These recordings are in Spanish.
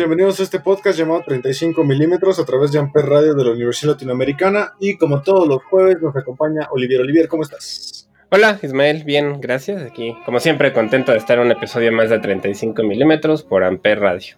Bienvenidos a este podcast llamado 35 milímetros a través de Amper Radio de la Universidad Latinoamericana y como todos los jueves nos acompaña Olivier. Olivier, ¿cómo estás? Hola Ismael, bien, gracias. Aquí, como siempre, contento de estar en un episodio más de 35 milímetros por Amper Radio.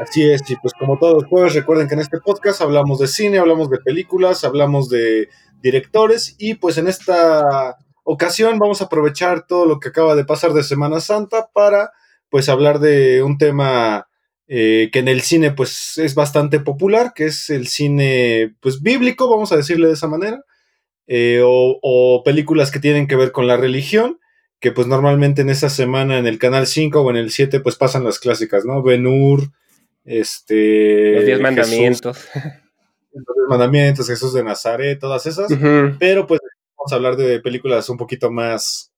Así es, y pues como todos los jueves recuerden que en este podcast hablamos de cine, hablamos de películas, hablamos de directores y pues en esta ocasión vamos a aprovechar todo lo que acaba de pasar de Semana Santa para pues hablar de un tema eh, que en el cine pues es bastante popular, que es el cine pues bíblico, vamos a decirle de esa manera, eh, o, o, películas que tienen que ver con la religión, que pues normalmente en esa semana en el canal 5 o en el 7 pues pasan las clásicas, ¿no? Ben-Hur, este... Los 10 mandamientos. los 10 mandamientos, Jesús de Nazaret, todas esas, uh -huh. pero pues vamos a hablar de películas un poquito más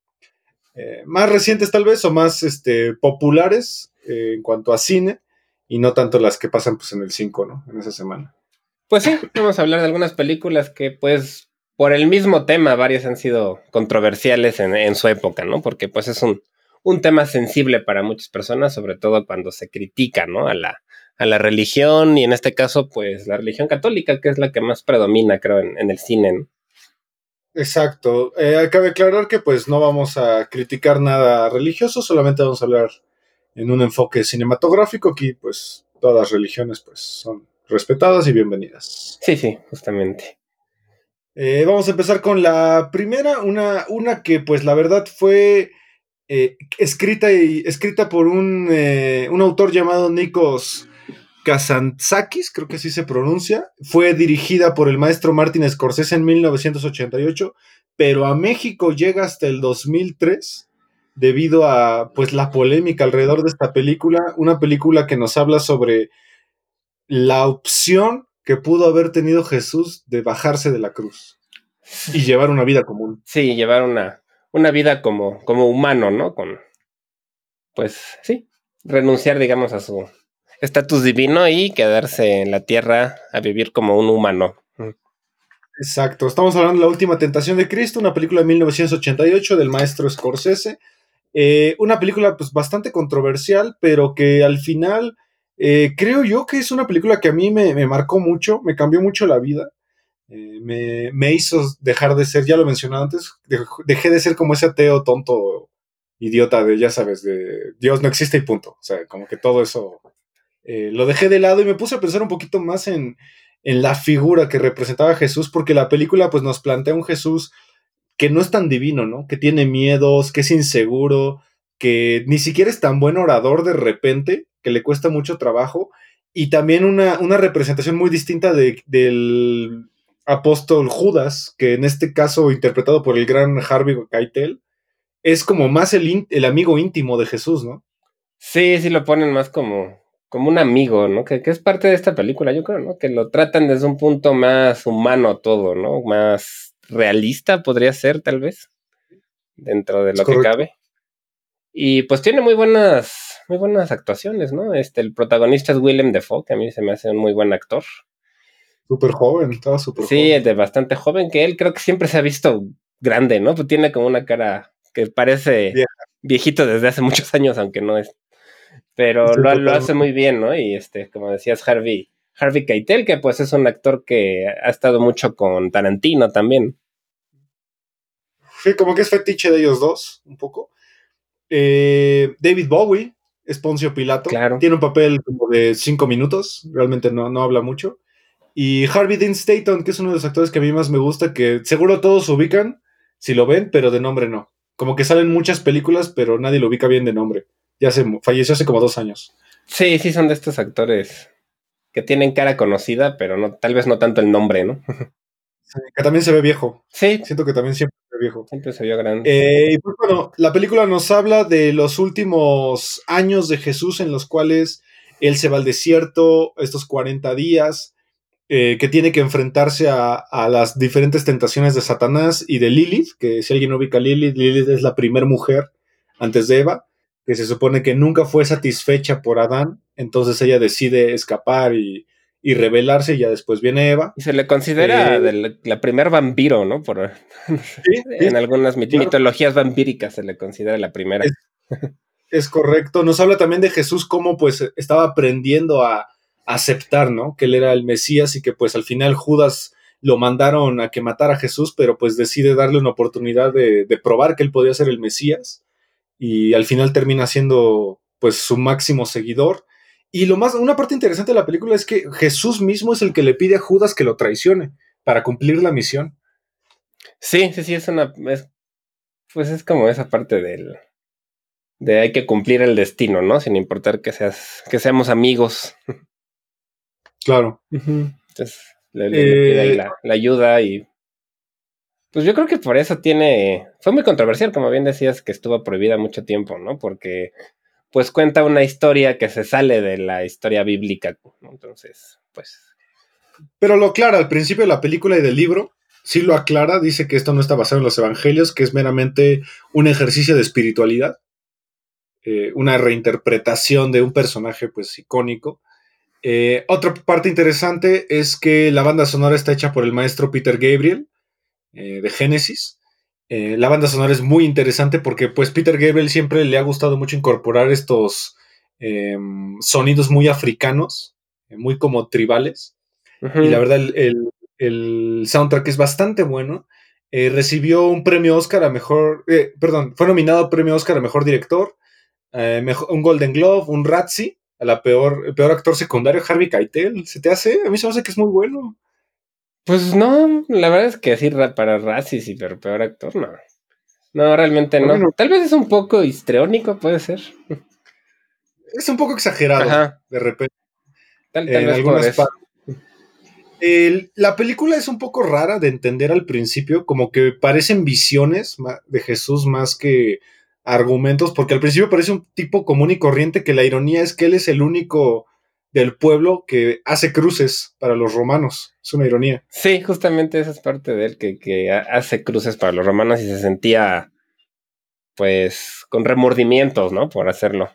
eh, más recientes tal vez o más este, populares en cuanto a cine y no tanto las que pasan pues en el 5, ¿no? En esa semana. Pues sí, vamos a hablar de algunas películas que pues por el mismo tema varias han sido controversiales en, en su época, ¿no? Porque pues es un, un, tema sensible para muchas personas, sobre todo cuando se critica, ¿no? A la, a la religión y en este caso pues la religión católica, que es la que más predomina creo en, en el cine, ¿no? Exacto. Eh, cabe aclarar que pues no vamos a criticar nada religioso, solamente vamos a hablar en un enfoque cinematográfico. Aquí pues todas las religiones pues son respetadas y bienvenidas. Sí, sí, justamente. Eh, vamos a empezar con la primera, una, una que pues la verdad fue eh, escrita, y, escrita por un, eh, un autor llamado Nikos Kazantzakis, creo que así se pronuncia, fue dirigida por el maestro Martin Scorsese en 1988, pero a México llega hasta el 2003 debido a pues la polémica alrededor de esta película, una película que nos habla sobre la opción que pudo haber tenido Jesús de bajarse de la cruz y llevar una vida común. Sí, llevar una, una vida como, como humano, ¿no? Con, pues sí, renunciar, digamos, a su, estatus divino y quedarse en la tierra a vivir como un humano. Exacto, estamos hablando de La Última Tentación de Cristo, una película de 1988 del maestro Scorsese. Eh, una película pues bastante controversial, pero que al final eh, creo yo que es una película que a mí me, marcó mucho, me cambió mucho la vida. Eh, me, me, hizo dejar de ser, ya lo mencioné antes, de, dejé de ser como ese ateo tonto, idiota de, ya sabes, de Dios no existe y punto. O sea, como que todo eso lo dejé de lado y me puse a pensar un poquito más en, en, la figura que representaba Jesús, porque la película pues nos plantea un Jesús que no es tan divino, ¿no? Que tiene miedos, que es inseguro, que ni siquiera es tan buen orador de repente, que le cuesta mucho trabajo, y también una, una representación muy distinta de, del apóstol Judas, que en este caso interpretado por el gran Harvey Keitel, es como más el, el amigo íntimo de Jesús, ¿no? Sí, sí lo ponen más como, como un amigo, ¿no? Que, que, es parte de esta película, yo creo, ¿no? Que lo tratan desde un punto más humano todo, ¿no? Más realista podría ser, tal vez, dentro de lo que cabe. Y pues tiene muy buenas, muy buenas actuaciones, ¿no? Este, el protagonista es Willem Dafoe, que a mí se me hace un muy buen actor. Súper joven, estaba súper sí, joven. Sí, de bastante joven, que él creo que siempre se ha visto grande, ¿no? Pues tiene como una cara que parece viejito desde hace muchos años, aunque no es pero lo, lo, hace muy bien, ¿no? Y este, como decías, Harvey, Harvey Keitel, que pues es un actor que ha estado mucho con Tarantino también. Sí, como que es fetiche de ellos dos, un poco. Eh, David Bowie, es Poncio Pilato. Claro. Tiene un papel como de cinco minutos, realmente no, no habla mucho. Y Harvey Dean Stanton, que es uno de los actores que a mí más me gusta, que seguro todos ubican, si lo ven, pero de nombre no. Como que salen muchas películas, pero nadie lo ubica bien de nombre ya se falleció hace como dos años. Sí, sí, son de estos actores que tienen cara conocida, pero no, tal vez no tanto el nombre, ¿no? que también se ve viejo. Sí. Siento que también siempre se ve viejo. Siempre se vio grande. Eh, y pues bueno, la película nos habla de los últimos años de Jesús en los cuales él se va al desierto, estos 40 días, eh, que tiene que enfrentarse a, a, las diferentes tentaciones de Satanás y de Lilith, que si alguien no ubica a Lilith, Lilith es la primera mujer antes de Eva, que se supone que nunca fue satisfecha por Adán, entonces ella decide escapar y, y rebelarse, y ya después viene Eva. Y se le considera eh, la, primer vampiro, ¿no? Por, ¿sí? en algunas mit claro. mitologías vampíricas se le considera la primera. Es, es, correcto. Nos habla también de Jesús como pues estaba aprendiendo a aceptar, ¿no? Que él era el Mesías y que pues al final Judas lo mandaron a que matara a Jesús, pero pues decide darle una oportunidad de, de probar que él podía ser el Mesías y al final termina siendo pues su máximo seguidor. Y lo más, una parte interesante de la película es que Jesús mismo es el que le pide a Judas que lo traicione para cumplir la misión. Sí, sí, sí, es una, es, pues es como esa parte del, de hay que cumplir el destino, ¿no? Sin importar que seas, que seamos amigos. Claro. Entonces, le, pide ahí la, la ayuda y pues yo creo que por eso tiene. Fue muy controversial, como bien decías, que estuvo prohibida mucho tiempo, ¿no? Porque pues cuenta una historia que se sale de la historia bíblica. Entonces, pues. Pero lo aclara al principio de la película y del libro. Sí lo aclara, dice que esto no está basado en los evangelios, que es meramente un ejercicio de espiritualidad. Eh, una reinterpretación de un personaje, pues, icónico. Eh, otra parte interesante es que la banda sonora está hecha por el maestro Peter Gabriel eh, de Genesis. Eh, la banda sonora es muy interesante porque pues Peter Gabriel siempre le ha gustado mucho incorporar estos eh, sonidos muy africanos, eh, muy como tribales. Uh -huh. Y la verdad el, el, el, soundtrack es bastante bueno. Recibió un premio Oscar a mejor, perdón, fue nominado a premio Oscar a mejor director, mejor, un Golden Globe, un Razzie, a la peor, el peor actor secundario, Harvey Keitel. ¿Se te hace? A mí se me hace que es muy bueno. Pues no, la verdad es que sí, para Razzies y pero peor actor, no. No, realmente no. Tal vez es un poco histriónico, puede ser. Es un poco exagerado, Ajá. de repente. Tal, tal en vez algunas. El, la película es un poco rara de entender al principio, como que parecen visiones de Jesús más que argumentos, porque al principio parece un tipo común y corriente que la ironía es que él es el único del pueblo que hace cruces para los romanos. Es una ironía. Sí, justamente esa es parte de él, que, que hace cruces para los romanos y se sentía, pues, con remordimientos, ¿no? Por hacerlo.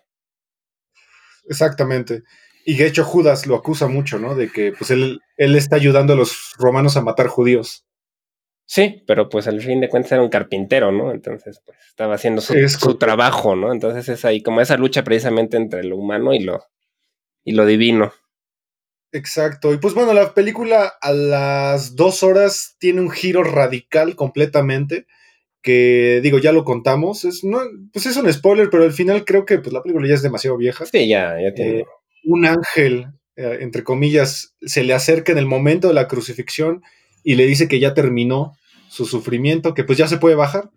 Exactamente. Y de hecho Judas lo acusa mucho, ¿no? De que pues él, él está ayudando a los romanos a matar judíos. Sí, pero pues al fin de cuentas era un carpintero, ¿no? Entonces, pues estaba haciendo su, su trabajo, ¿no? Entonces es ahí como esa lucha precisamente entre lo humano y lo, y lo divino. Exacto. Y pues bueno, la película a las dos horas tiene un giro radical completamente. Que digo, ya lo contamos. Es, no, pues es un spoiler, pero al final creo que pues, la película ya es demasiado vieja. Sí, ya, ya tiene. Eh, un ángel, eh, entre comillas, se le acerca en el momento de la crucifixión y le dice que ya terminó su sufrimiento, que pues ya se puede bajar.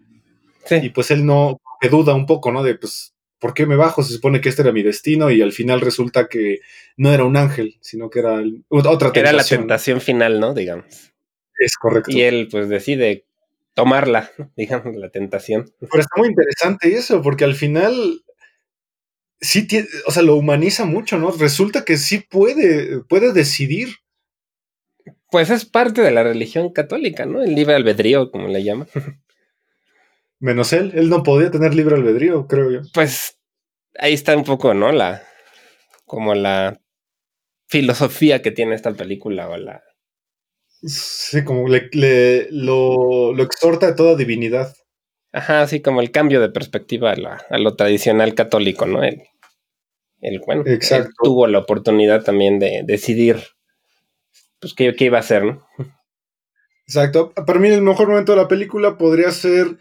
Sí. Y pues él no, que duda un poco, ¿no? De pues ¿por qué me bajo? Se supone que este era mi destino y al final resulta que no era un ángel, sino que era otra tentación. Era la tentación final, ¿no? Digamos. Es correcto. Y él pues decide tomarla, digamos, la tentación. Pero está muy interesante eso, porque al final sí tiene, o sea, lo humaniza mucho, ¿no? Resulta que sí puede, puede decidir. Pues es parte de la religión católica, ¿no? El libre albedrío, como le llaman. Menos él, él no podía tener libre albedrío, creo yo. Pues ahí está un poco, ¿no? La como la filosofía que tiene esta película o la Sí, como le, le lo, lo, exhorta de toda divinidad. Ajá, así como el cambio de perspectiva a, la, a lo tradicional católico, ¿no? El, el bueno, Exacto. Él tuvo la oportunidad también de decidir pues qué, qué iba a hacer, ¿no? Exacto. Para mí el mejor momento de la película podría ser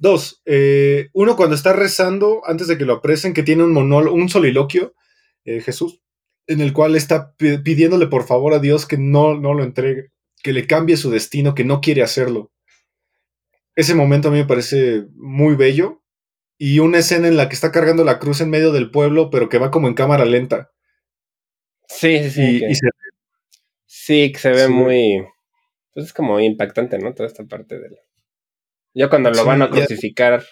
Dos, eh, uno cuando está rezando antes de que lo apresen, que tiene un monólogo, un soliloquio, eh, Jesús, en el cual está pidiéndole por favor a Dios que no, no lo entregue, que le cambie su destino, que no quiere hacerlo. Ese momento a mí me parece muy bello. Y una escena en la que está cargando la cruz en medio del pueblo, pero que va como en cámara lenta. Sí, sí, sí. Y, y se, Sí, que se ve Sí. muy. Pues es como impactante, ¿no? Toda esta parte del. Yo cuando lo Sí, van a ya- crucificar,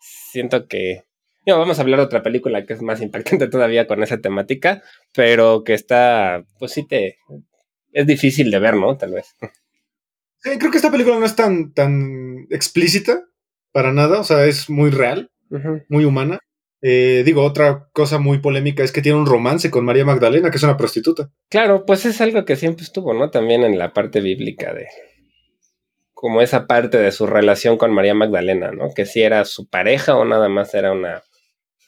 siento que. digo, vamos a hablar de otra película que es más impactante todavía con esa temática, pero que está. Pues sí te. Es difícil de ver, ¿no? Tal vez. Sí, creo que esta película no es tan, tan explícita para nada, o sea, es muy real, muy humana. Eh, digo, otra cosa muy polémica es que tiene un romance con María Magdalena, que es una prostituta. Claro, pues es algo que siempre estuvo, ¿no? También en la parte bíblica de. Como esa parte de su relación con María Magdalena, ¿no? Que si era su pareja o nada más era una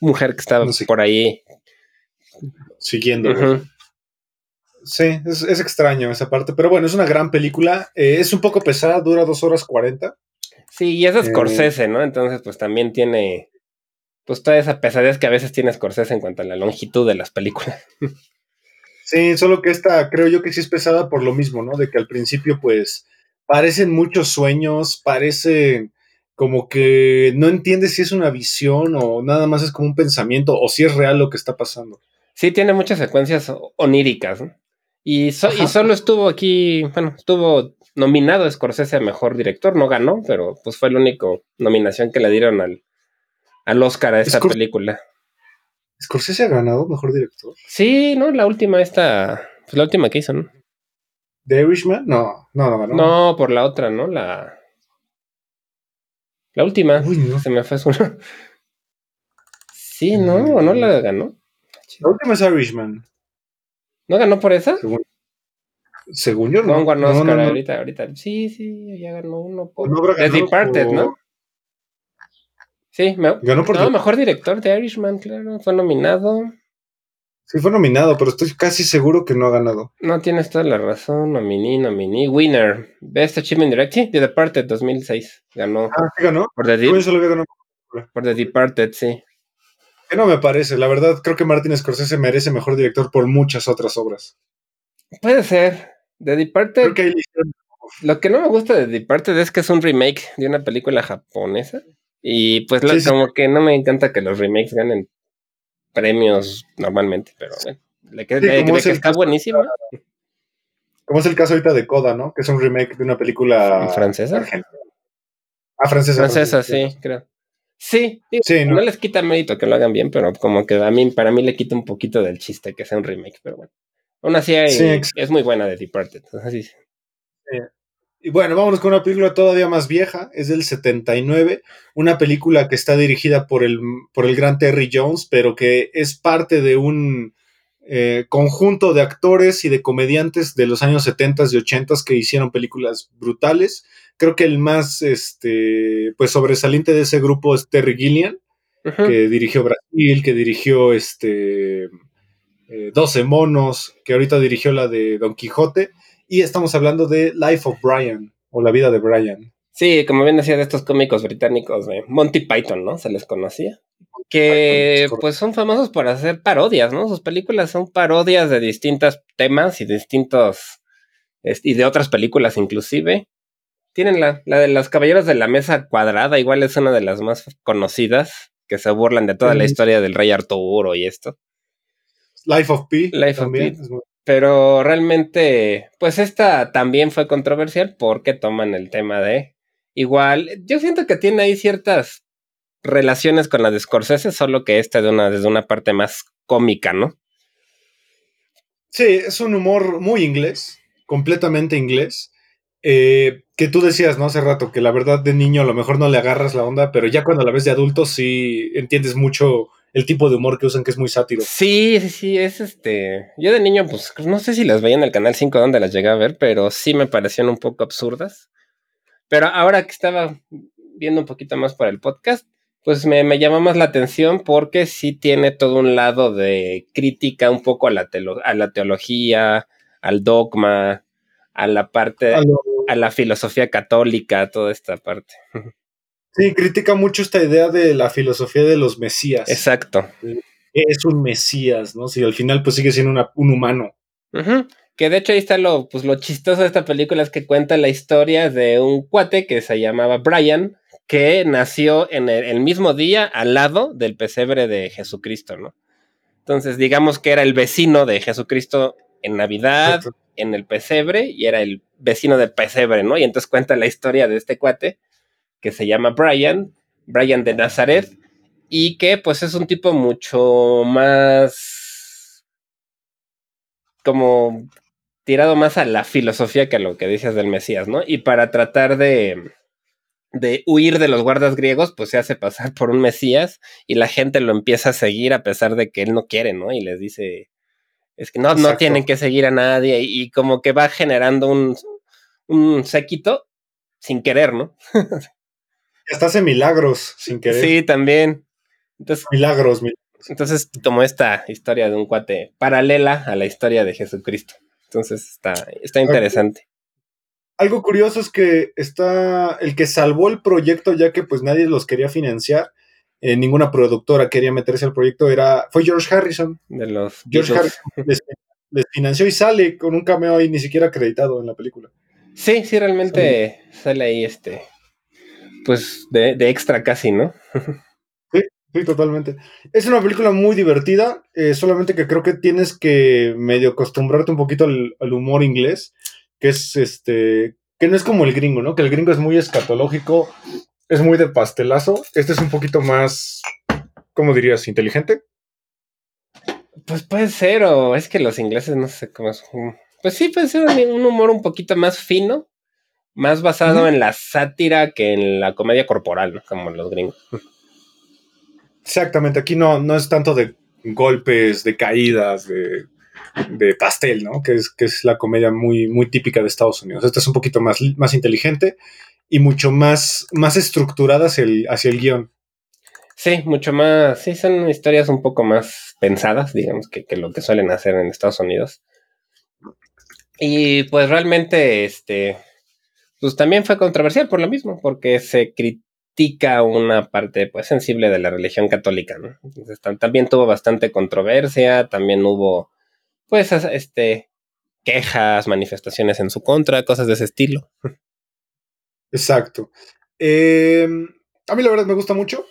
mujer que estaba No sé. por ahí. Siguiendo. Sí, es, es extraño esa parte, pero bueno, es una gran película. Eh, es un poco pesada, dura dos horas cuarenta. Sí, y es Eh. Scorsese, ¿no? Entonces, pues también tiene. Pues toda esa pesadez que a veces tiene Scorsese en cuanto a la longitud de las películas. Sí, solo que esta creo yo que sí es pesada por lo mismo, ¿no? De que al principio pues parecen muchos sueños, parece como que no entiendes si es una visión o nada más es como un pensamiento o si es real lo que está pasando. Sí, tiene muchas secuencias oníricas, ¿no? Y, so- y Ajá. solo estuvo aquí, bueno, estuvo nominado Scorsese a mejor director, no ganó, pero pues fue la única nominación que le dieron al, al Oscar a esta Scor- película. ¿Scorsese ha ganado mejor director? Sí, ¿no? La última esta, pues la última que hizo, ¿no? ¿The Irishman? No, no, no ganó. No, por la otra, ¿no? La. La última. Uy, no. Se me fue su. Sí, ¿no? ¿O no la ganó? La última es Irishman. ¿No ganó por esa? Según, según yo, No, no. ganó No, no, Oscar no. ahorita, ahorita. Sí, sí, ya ganó uno por. No The Departed, por- ¿no? Sí, me... Ganó por no, mejor director de Irishman, claro. Fue nominado. Sí, fue nominado, pero estoy casi seguro que no ha ganado. No tienes toda la razón. Nominí, nominí. Winner. Best Achievement Direct. Sí, The Departed 2006. Ganó. Ah, ¿sí ganó? Por The, Yo Deep- solo había ganado. por The Departed, sí. Que no me parece. La verdad, creo que Martin Scorsese merece mejor director por muchas otras obras. Puede ser. The Departed. Creo que hicieron- Lo que no me gusta de Departed es que es un remake de una película japonesa. Y pues la- Sí, sí. como que no me encanta que los remakes ganen premios normalmente, pero bueno. Le que, Sí, es que el está caso- buenísima. Como es el caso ahorita de Coda, ¿no? Que es un remake de una película ¿Francesa? argentina. Ah, francesa. Francesa, sí, creo. Sí, digo, Sí, no. no. les quita mérito que lo hagan bien, pero como que a mí, para mí le quita un poquito del chiste que sea un remake, pero bueno. Aún así hay- Sí, es muy buena de Departed. Así sí. Y bueno, vámonos con una película todavía más vieja, es del 79, una película que está dirigida por el, por el gran Terry Jones, pero que es parte de un eh, conjunto de actores y de comediantes de los años 70 y 80 que hicieron películas brutales. Creo que el más este, pues sobresaliente de ese grupo es Terry Gilliam, Ujú. que dirigió Brasil, que dirigió este eh, 12 monos, que ahorita dirigió la de Don Quijote, y estamos hablando de Life of Brian, o la vida de Brian. Sí, como bien decía de estos cómicos británicos de Monty Python, ¿no? Se les conocía. Que Python, pues son famosos por hacer parodias, ¿no? Sus películas son parodias de distintos temas y distintos es- y de otras películas inclusive. Tienen la, la de los Caballeros de la Mesa Cuadrada, igual es una de las más conocidas, que se burlan de toda la historia del rey Arturo y esto. Life of Pi. Life of Pi. Pero realmente, pues esta también fue controversial porque toman el tema de igual. Yo siento que tiene ahí ciertas relaciones con la de Scorsese, solo que esta de una, desde una parte más cómica, ¿no? Sí, es un humor muy inglés, completamente inglés. eh, que tú decías, ¿no? Hace rato, que la verdad de niño a lo mejor no le agarras la onda, pero ya cuando la ves de adulto sí entiendes mucho el tipo de humor que usan, que es muy sátiro. Sí, sí, sí, es este. Yo de niño, pues no sé si las veía en el canal 5 donde las llegué a ver, pero sí me parecían un poco absurdas. Pero ahora que estaba viendo un poquito más para el podcast, pues me, me llama más la atención porque sí tiene todo un lado de crítica un poco a la, telo- a la teología, al dogma, a la parte, A lo- a la filosofía católica, toda esta parte. Sí, critica mucho esta idea de la filosofía de los mesías. Exacto. Es un mesías, ¿no? Si al final pues sigue siendo una- un humano. Que de hecho ahí está lo, pues, lo chistoso de esta película es que cuenta la historia de un cuate que se llamaba Brian, que nació en el, el mismo día al lado del pesebre de Jesucristo, ¿no? Entonces, digamos que era el vecino de Jesucristo en Navidad, Exacto. en el pesebre y era el vecino de pesebre, ¿no? Y entonces cuenta la historia de este cuate que se llama Brian, Brian de Nazaret, y que pues es un tipo mucho más como tirado más a la filosofía que a lo que dices del Mesías, ¿no? Y para tratar de, de huir de los guardas griegos, pues se hace pasar por un Mesías y la gente lo empieza a seguir a pesar de que él no quiere, ¿no? Y les dice, es que no, no tienen que seguir a nadie y, como que va generando un, un séquito sin querer, ¿no? Hasta hace milagros sin querer. Sí, también. Entonces, milagros, milagros. Entonces, como esta historia de un cuate paralela a la historia de Jesucristo. Entonces, está, está interesante. Algo curioso es que está el que salvó el proyecto, ya que pues nadie los quería financiar, eh, ninguna productora quería meterse al proyecto, era, fue George Harrison. De los George Harrison les, financió y sale con un cameo ahí ni siquiera acreditado en la película. Sí, sí, realmente sale ahí este, pues de, extra casi, ¿no? sí, sí, totalmente. Es una película muy divertida, eh, solamente que creo que tienes que medio acostumbrarte un poquito al, humor inglés, que es este, que no es como el gringo, ¿no? Que el gringo es muy escatológico, es muy de pastelazo. Este es un poquito más, ¿cómo dirías? Inteligente. Pues puede ser, o es que los ingleses no sé cómo es. Pues sí, puede ser un humor un poquito más fino, más basado en la sátira que en la comedia corporal, ¿no? Como los gringos. Exactamente, aquí no, no es tanto de golpes, de caídas, de, pastel, ¿no? Que es, que es la comedia muy, muy típica de Estados Unidos. Esta es un poquito más, más inteligente y mucho más, más estructurada hacia el, hacia el guion. Sí, mucho más, sí, son historias un poco más pensadas, digamos, que, que lo que suelen hacer en Estados Unidos. Y pues realmente, este, pues también fue controversial por lo mismo, porque se critica una parte pues sensible de la religión católica, ¿no? Entonces también tuvo bastante controversia, también hubo pues este quejas, manifestaciones en su contra, cosas de ese estilo. Exacto. Em, a mí la verdad me gusta mucho.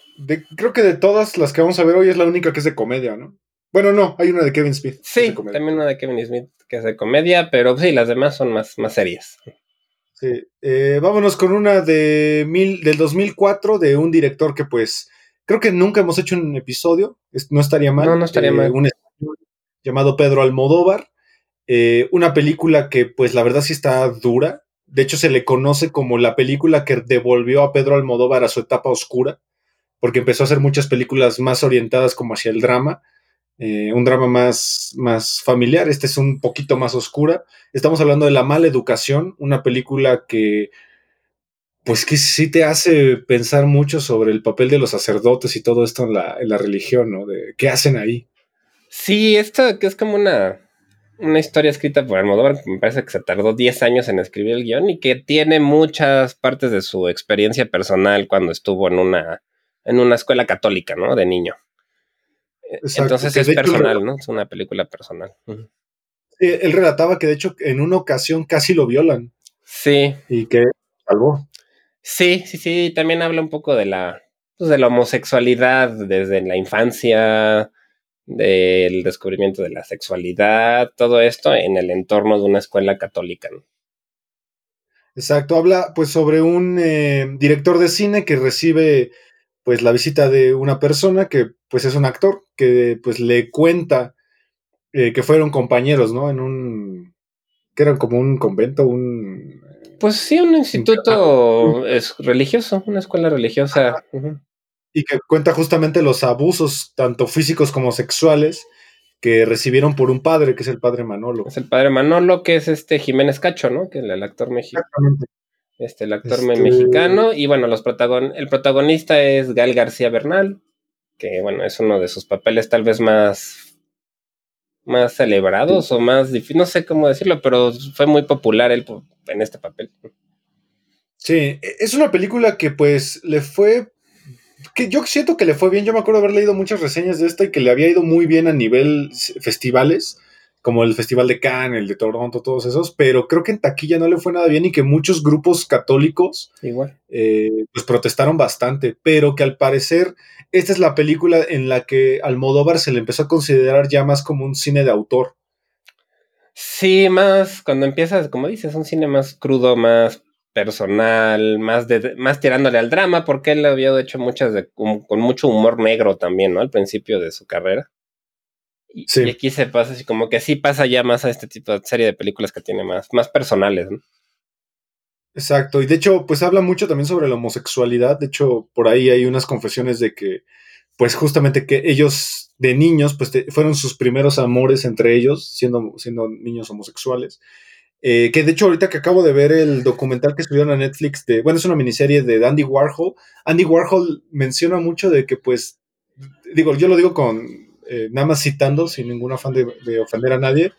creo que de todas las que vamos a ver hoy es la única que es de comedia, ¿no? Bueno, no, hay una de Kevin Smith. Sí, también una de Kevin Smith que es de comedia, pero sí, las demás son más, más serias. Sí. Eh, vámonos con una de mil, del 2004 de un director que pues creo que nunca hemos hecho un episodio, no estaría mal. No, no estaría mal. Un llamado Pedro Almodóvar, eh, una película que pues la verdad sí está dura, de hecho se le conoce como la película que devolvió a Pedro Almodóvar a su etapa oscura, porque empezó a hacer muchas películas más orientadas como hacia el drama, eh, un drama más, más familiar, este es un poquito más oscura. Estamos hablando de La mala educación, una película que pues que sí te hace pensar mucho sobre el papel de los sacerdotes y todo esto en la, en la religión, ¿no? De qué hacen ahí. Sí, esto que es como una, una historia escrita por Almodóvar, me parece que se tardó 10 años en escribir el guion y que tiene muchas partes de su experiencia personal cuando estuvo en una, en una escuela católica, ¿no? De niño. Entonces es personal, ¿no? Es una película personal. él relataba que de hecho en una ocasión casi lo violan. Sí. Y que salvó. Sí, sí, sí. También habla un poco de la, pues, de la homosexualidad desde la infancia, del descubrimiento de la sexualidad, todo esto en el entorno de una escuela católica. Exacto, habla pues sobre un eh, director de cine que recibe pues la visita de una persona que pues es un actor que pues le cuenta eh, que fueron compañeros, ¿no? En un que eran como un convento, un pues sí, un instituto es religioso, una escuela religiosa. Y que cuenta justamente los abusos, tanto físicos como sexuales, que recibieron por un padre, que es el padre Manolo. Es el padre Manolo, que es este Jiménez Cacho, ¿no? Que es el actor mexicano. Exactamente este, el actor este, mexicano. Y bueno, los protagon el protagonista es Gal García Bernal, que bueno, es uno de sus papeles tal vez más, más celebrados o más difícil, no sé cómo decirlo, pero fue muy popular él en este papel. Sí, e, es una película que pues le fue que yo siento que le fue bien. Yo me acuerdo haber leído muchas reseñas de esta y que le había ido muy bien a nivel festivales como el Festival de Cannes, el de Toronto, todos esos, pero creo que en taquilla no le fue nada bien y que muchos grupos católicos Igual. Eh, pues protestaron bastante, pero que al parecer esta es la película en la que Almodóvar se le empezó a considerar ya más como un cine de autor. Sí, más cuando empiezas, como dices, un cine más crudo, más personal, más de, más tirándole al drama, porque él había hecho muchas de, con, mucho humor negro también, ¿no? Al principio de su carrera. Y, y, aquí se pasa así como que sí pasa ya más a este tipo de serie de películas que tiene más, más personales, ¿no? Exacto, y de hecho, pues habla mucho también sobre la homosexualidad. De hecho, por ahí hay unas confesiones de que, pues justamente que ellos de niños, pues fueron sus primeros amores entre ellos, siendo, siendo niños homosexuales. Eh, que de hecho, ahorita que acabo de ver el documental que subieron a Netflix, de, bueno, es una miniserie de Andy Warhol. Andy Warhol menciona mucho de que, pues, digo, yo lo digo con eh, nada más citando, sin ningún afán de ofender a nadie,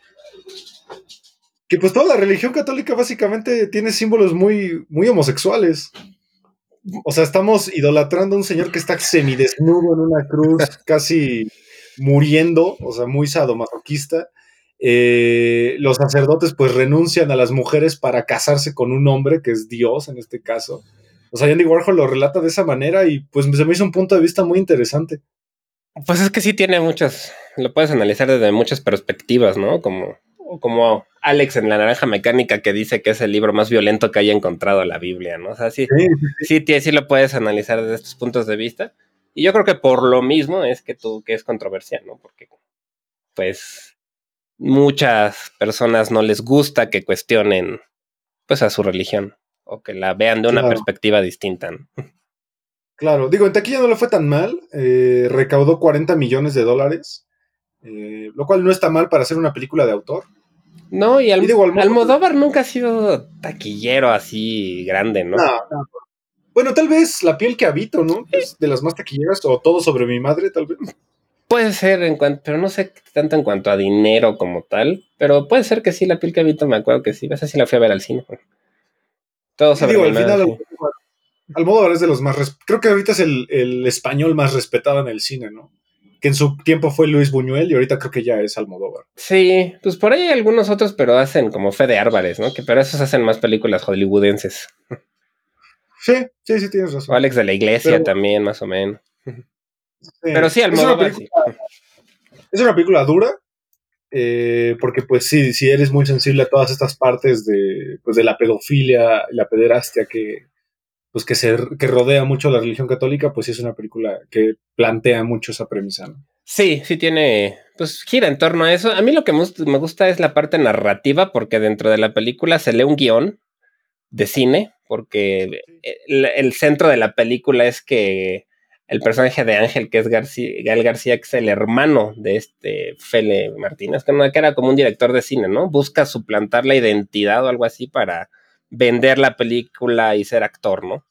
que pues toda la religión católica básicamente tiene símbolos muy, muy homosexuales. O sea, estamos idolatrando a un señor que está semidesnudo en una cruz, casi muriendo, o sea, muy sadomasoquista. Eh, los sacerdotes pues renuncian a las mujeres para casarse con un hombre, que es Dios en este caso. O sea, Andy Warhol lo relata de esa manera y pues se me hizo un punto de vista muy interesante. Pues es que sí tiene muchas, lo puedes analizar desde muchas perspectivas, ¿no? Como como Alex en La Naranja Mecánica que dice que es el libro más violento que haya encontrado la Biblia, ¿no? O sea, sí, sí, sí, lo puedes analizar desde estos puntos de vista. Y yo creo que por lo mismo es que tú, que es controversial, ¿no? Porque, pues, muchas personas no les gusta que cuestionen, pues, a su religión o que la vean de una perspectiva distinta. Claro, digo, en taquilla no le fue tan mal, eh, recaudó 40 millones de dólares, eh, lo cual no está mal para hacer una película de autor. No, y, Almodóvar, nunca ha sido taquillero así grande, ¿no? Bueno, tal vez La piel que habito, ¿no? Es de las más taquilleras, o Todo sobre mi madre, tal vez. Puede ser, en cuanto, pero no sé tanto en cuanto a dinero como tal, pero puede ser que sí, La piel que habito, me acuerdo que sí, esa sí la fui a ver al cine. Todo sobre digo, al final, Almodóvar es de los más, creo que ahorita es el, el español más respetado en el cine, ¿no? que en su tiempo fue Luis Buñuel y ahorita creo que ya es Almodóvar. Sí, pues por ahí hay algunos otros, pero hacen como Fede Álvarez, ¿no? Que pero esos hacen más películas hollywoodenses. Sí, sí, sí, tienes razón. O Alex de la Iglesia también, más o menos. Pero sí, Almodóvar. Es una película, dura, eh, porque pues sí, si eres muy sensible a todas estas partes de, pues, de la pedofilia, la pederastia que, pues que, se, que rodea mucho la religión católica, pues sí es una película que plantea mucho esa premisa. ¿no? Sí, sí tiene, pues gira en torno a eso. A mí lo que me gusta es la parte narrativa, porque dentro de la película se lee un guion de cine, porque el, centro de la película es que el personaje de Ángel, que es García, Gael García, que es el hermano de este Fele Martínez, que, que era como un director de cine, ¿no? Busca suplantar la identidad o algo así para vender la película y ser actor, ¿no?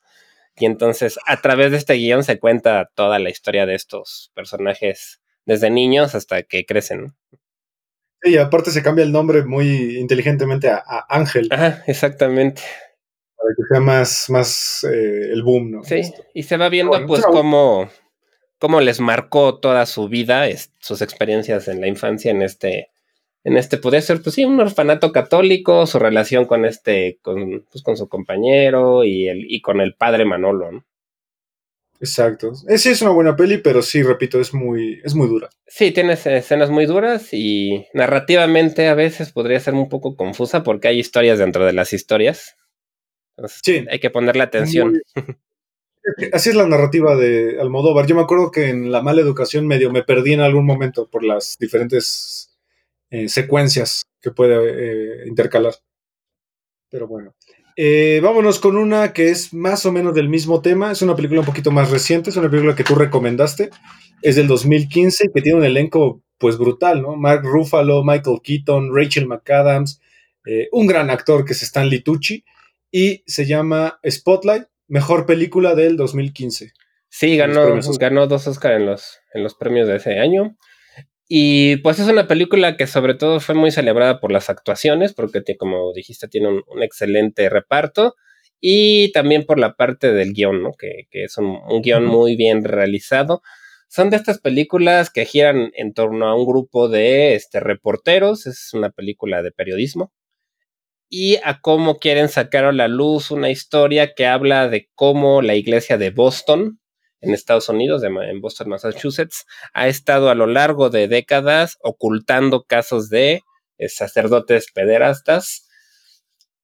Y entonces a través de este guion se cuenta toda la historia de estos personajes desde niños hasta que crecen. Sí, y aparte se cambia el nombre muy inteligentemente a, Ángel. Ajá, exactamente. Para que sea más, más eh, el boom, ¿no? Sí, y se va viendo pues cómo, cómo les marcó toda su vida, sus experiencias en la infancia en este en este podría ser, pues sí, un orfanato católico, su relación con este, con, pues, con su compañero y, el, y con el padre Manolo, ¿no? Exacto. Sí, es una buena peli, pero sí, repito, es muy, es muy dura. Sí, tiene escenas muy duras y narrativamente a veces podría ser un poco confusa porque hay historias dentro de las historias. sí. Hay que ponerle atención. Así es la narrativa de Almodóvar. Yo me acuerdo que en La Mala Educación medio me perdí en algún momento por las diferentes eh, secuencias que puede eh, intercalar. Pero bueno. Eh, vámonos con una que es más o menos del mismo tema. Es una película un poquito más reciente. Es una película que tú recomendaste. Es del 2015 que tiene un elenco pues brutal, ¿no? Mark Ruffalo, Michael Keaton, Rachel McAdams, un gran actor que es Stanley Tucci. Y se llama Spotlight, mejor película del 2015. Sí, ganó, ganó dos Oscars en los, en los premios de ese año. Y pues es una película que sobre todo fue muy celebrada por las actuaciones, porque como dijiste tiene un, excelente reparto, y también por la parte del guion, ¿no? que, es un, guion muy bien realizado. Son de estas películas que giran en torno a un grupo de este, reporteros, es una película de periodismo, y a cómo quieren sacar a la luz una historia que habla de cómo la iglesia de Boston, en Estados Unidos, en Boston, Massachusetts, ha estado a lo largo de décadas ocultando casos de sacerdotes pederastas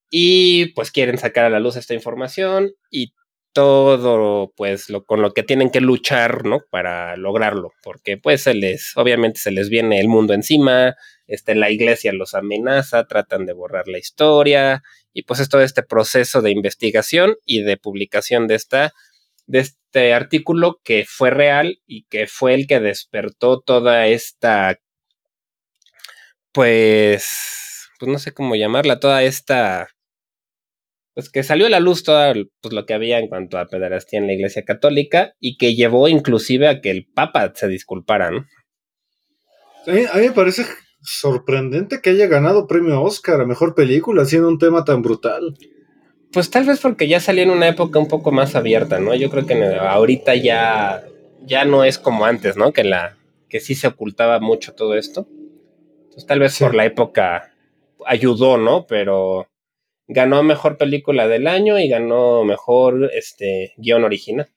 y pues quieren sacar a la luz esta información y todo pues lo con lo que tienen que luchar, ¿no? Para lograrlo, porque pues se les obviamente se les viene el mundo encima, este la iglesia los amenaza, tratan de borrar la historia y pues es todo este proceso de investigación y de publicación de esta de este artículo que fue real y que fue el que despertó toda esta pues pues no sé cómo llamarla, toda esta pues que salió a la luz todo pues, lo que había en cuanto a pederastía en la Iglesia Católica y que llevó inclusive a que el Papa se disculpara. A mí, me parece sorprendente que haya ganado premio Oscar a mejor película siendo un tema tan brutal. Pues tal vez porque ya salió en una época un poco más abierta, ¿no? Yo creo que ahorita ya, ya no es como antes, ¿no? Que la que sí se ocultaba mucho todo esto. Entonces tal vez por la época ayudó, ¿no? Pero ganó mejor película del año y ganó mejor este guion original.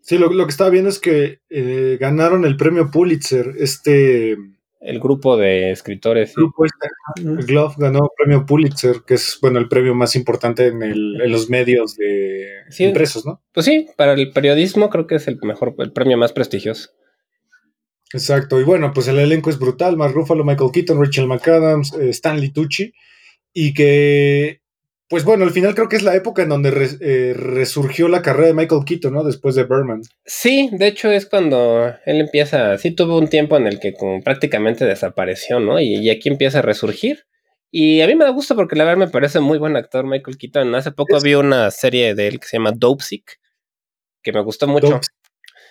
Sí, lo, que estaba viendo es que eh, ganaron el premio Pulitzer, este... El grupo de escritores. El grupo este, Glove ganó el premio Pulitzer, que es, bueno, el premio más importante en, los medios de impresos, ¿no? Pues sí, para el periodismo creo que es el mejor, el premio más prestigioso. Exacto, y bueno, pues el elenco es brutal, Mark Ruffalo, Michael Keaton, Rachel McAdams, eh, Stanley Tucci, y que, pues bueno, al final creo que es la época en donde eh, resurgió la carrera de Michael Keaton, ¿no? Después de Berman. Sí, de hecho es cuando él empieza, sí tuvo un tiempo en el que como prácticamente desapareció, ¿no? Y, aquí empieza a resurgir. Y a mí me da gusto porque la verdad me parece muy buen actor Michael Keaton. Hace poco vi una serie de él que se llama Dopesick, que me gustó mucho.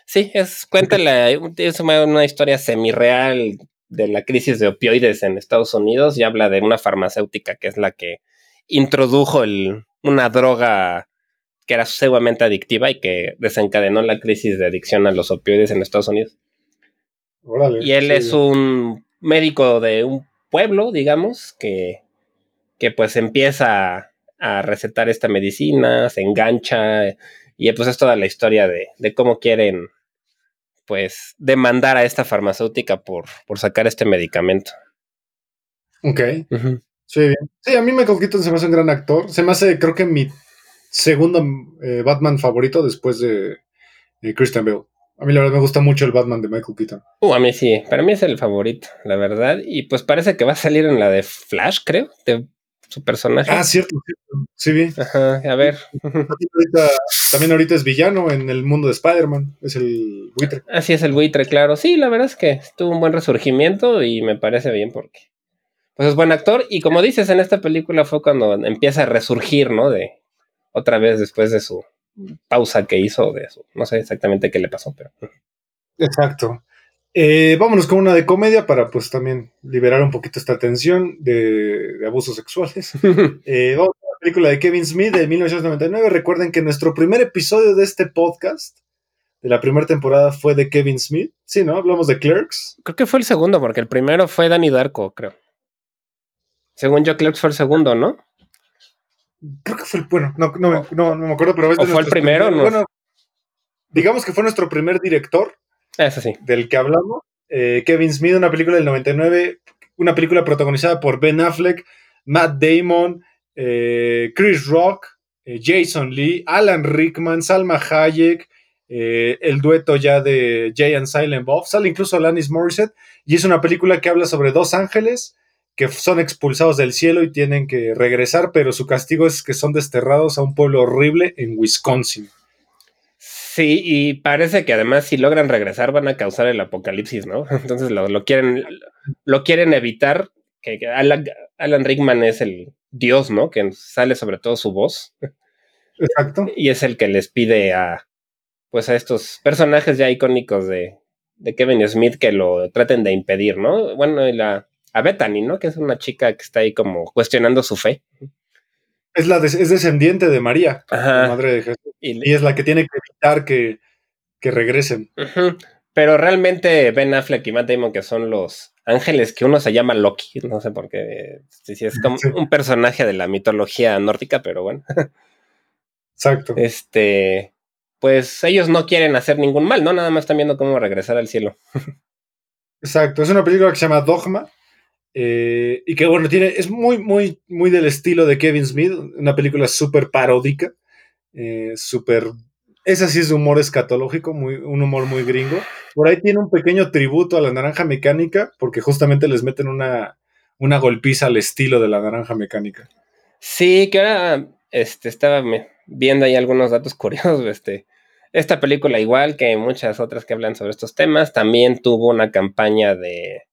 Sí, es, cuéntala, es una historia semi-real de la crisis de opioides en Estados Unidos y habla de una farmacéutica que es la que introdujo el, una droga que era sumamente adictiva y que desencadenó la crisis de adicción a los opioides en Estados Unidos. y él es un médico de un pueblo, digamos, que, que pues empieza a recetar esta medicina, se engancha y pues es toda la historia de, de cómo quieren pues demandar a esta farmacéutica por, por sacar este medicamento. Ok. Sí, a mí Michael Keaton se me hace un gran actor. Se me hace, creo que mi segundo eh, Batman favorito después de, Christian Bale. A mí la verdad me gusta mucho el Batman de Michael Keaton. Uh, a mí sí, para mí es el favorito, la verdad. Y pues parece que va a salir en la de Flash, creo, de su personaje. Ah, cierto, cierto. Sí, bien. Ajá, a ver. también ahorita es villano en el mundo de Spider-Man. Es el buitre. Así es el buitre, claro. Sí, la verdad es que tuvo un buen resurgimiento y me parece bien porque pues es buen actor. Y como dices, en esta película fue cuando empieza a resurgir, ¿no? De otra vez después de su pausa que hizo, de eso. No sé exactamente qué le pasó, pero. Exacto. Eh, vámonos con una de comedia para pues también liberar un poquito esta tensión de, abusos sexuales. eh, vamos a la película de Kevin Smith de 1999. Recuerden que nuestro primer episodio de este podcast de la primera temporada fue de Kevin Smith. Sí, ¿no? Hablamos de Clerks. Creo que fue el segundo, porque el primero fue Danny Darko, creo. Según yo, Clerks fue el segundo, ¿no? Creo que fue el bueno, no, no, no, me acuerdo, pero ¿O fue el primero, no? Bueno, digamos que fue nuestro primer director eso sí. Del que hablamos. Eh, Kevin Smith, una película del 99, una película protagonizada por Ben Affleck, Matt Damon, eh, Chris Rock, eh, Jason Lee, Alan Rickman, Salma Hayek, el dueto ya de Jay and Silent Bob, sale incluso Alanis Morissette, y es una película que habla sobre dos ángeles que son expulsados del cielo y tienen que regresar, pero su castigo es que son desterrados a un pueblo horrible en Wisconsin. Sí, y parece que además si logran regresar van a causar el apocalipsis, ¿no? Entonces lo, quieren, lo quieren evitar. Que, Alan, Rickman es el dios, ¿no? Que sale sobre todo su voz. Exacto. Y es el que les pide a, pues a estos personajes ya icónicos de, de Kevin Smith que lo traten de impedir, ¿no? Bueno, y la, a Bethany, ¿no? Que es una chica que está ahí como cuestionando su fe. Es, la es descendiente de María, la madre de Jesús. Y, es la que tiene que evitar que, regresen. Pero realmente Ben Affleck y Matt Damon, que son los ángeles que uno se llama Loki, no sé por qué, si es como un personaje de la mitología nórdica, pero bueno. Exacto. Este, pues ellos no quieren hacer ningún mal, ¿no? Nada más están viendo cómo regresar al cielo. Exacto, es una película que se llama Dogma Eh, y que bueno, tiene, es muy, muy, muy del estilo de Kevin Smith, una película súper paródica, eh, súper... Esa sí es humor escatológico, muy, un humor muy gringo. Por ahí tiene un pequeño tributo a la naranja mecánica, porque justamente les meten una, una golpiza al estilo de la naranja mecánica. Sí, que ahora este, estaba viendo ahí algunos datos curiosos. Este, esta película, igual que muchas otras que hablan sobre estos temas, también tuvo una campaña de,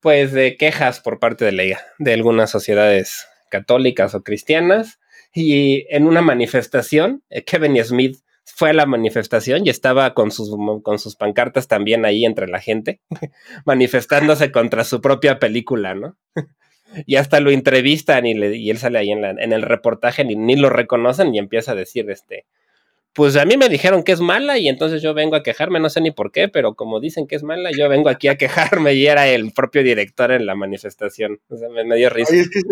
pues, de quejas por parte de, la, de algunas sociedades católicas o cristianas. Y en una manifestación, eh, Kevin Smith fue a la manifestación y estaba con sus, con sus pancartas también ahí entre la gente, manifestándose contra su propia película, ¿no? y hasta lo entrevistan y, le, y él sale ahí en, la, en el reportaje, ni, ni, lo reconocen y empieza a decir, este, pues a mí me dijeron que es mala y entonces yo vengo a quejarme, no sé ni por qué, pero como dicen que es mala, yo vengo aquí a quejarme y era el propio director en la manifestación. O sea, me, me dio risa. Ay, es, que ese,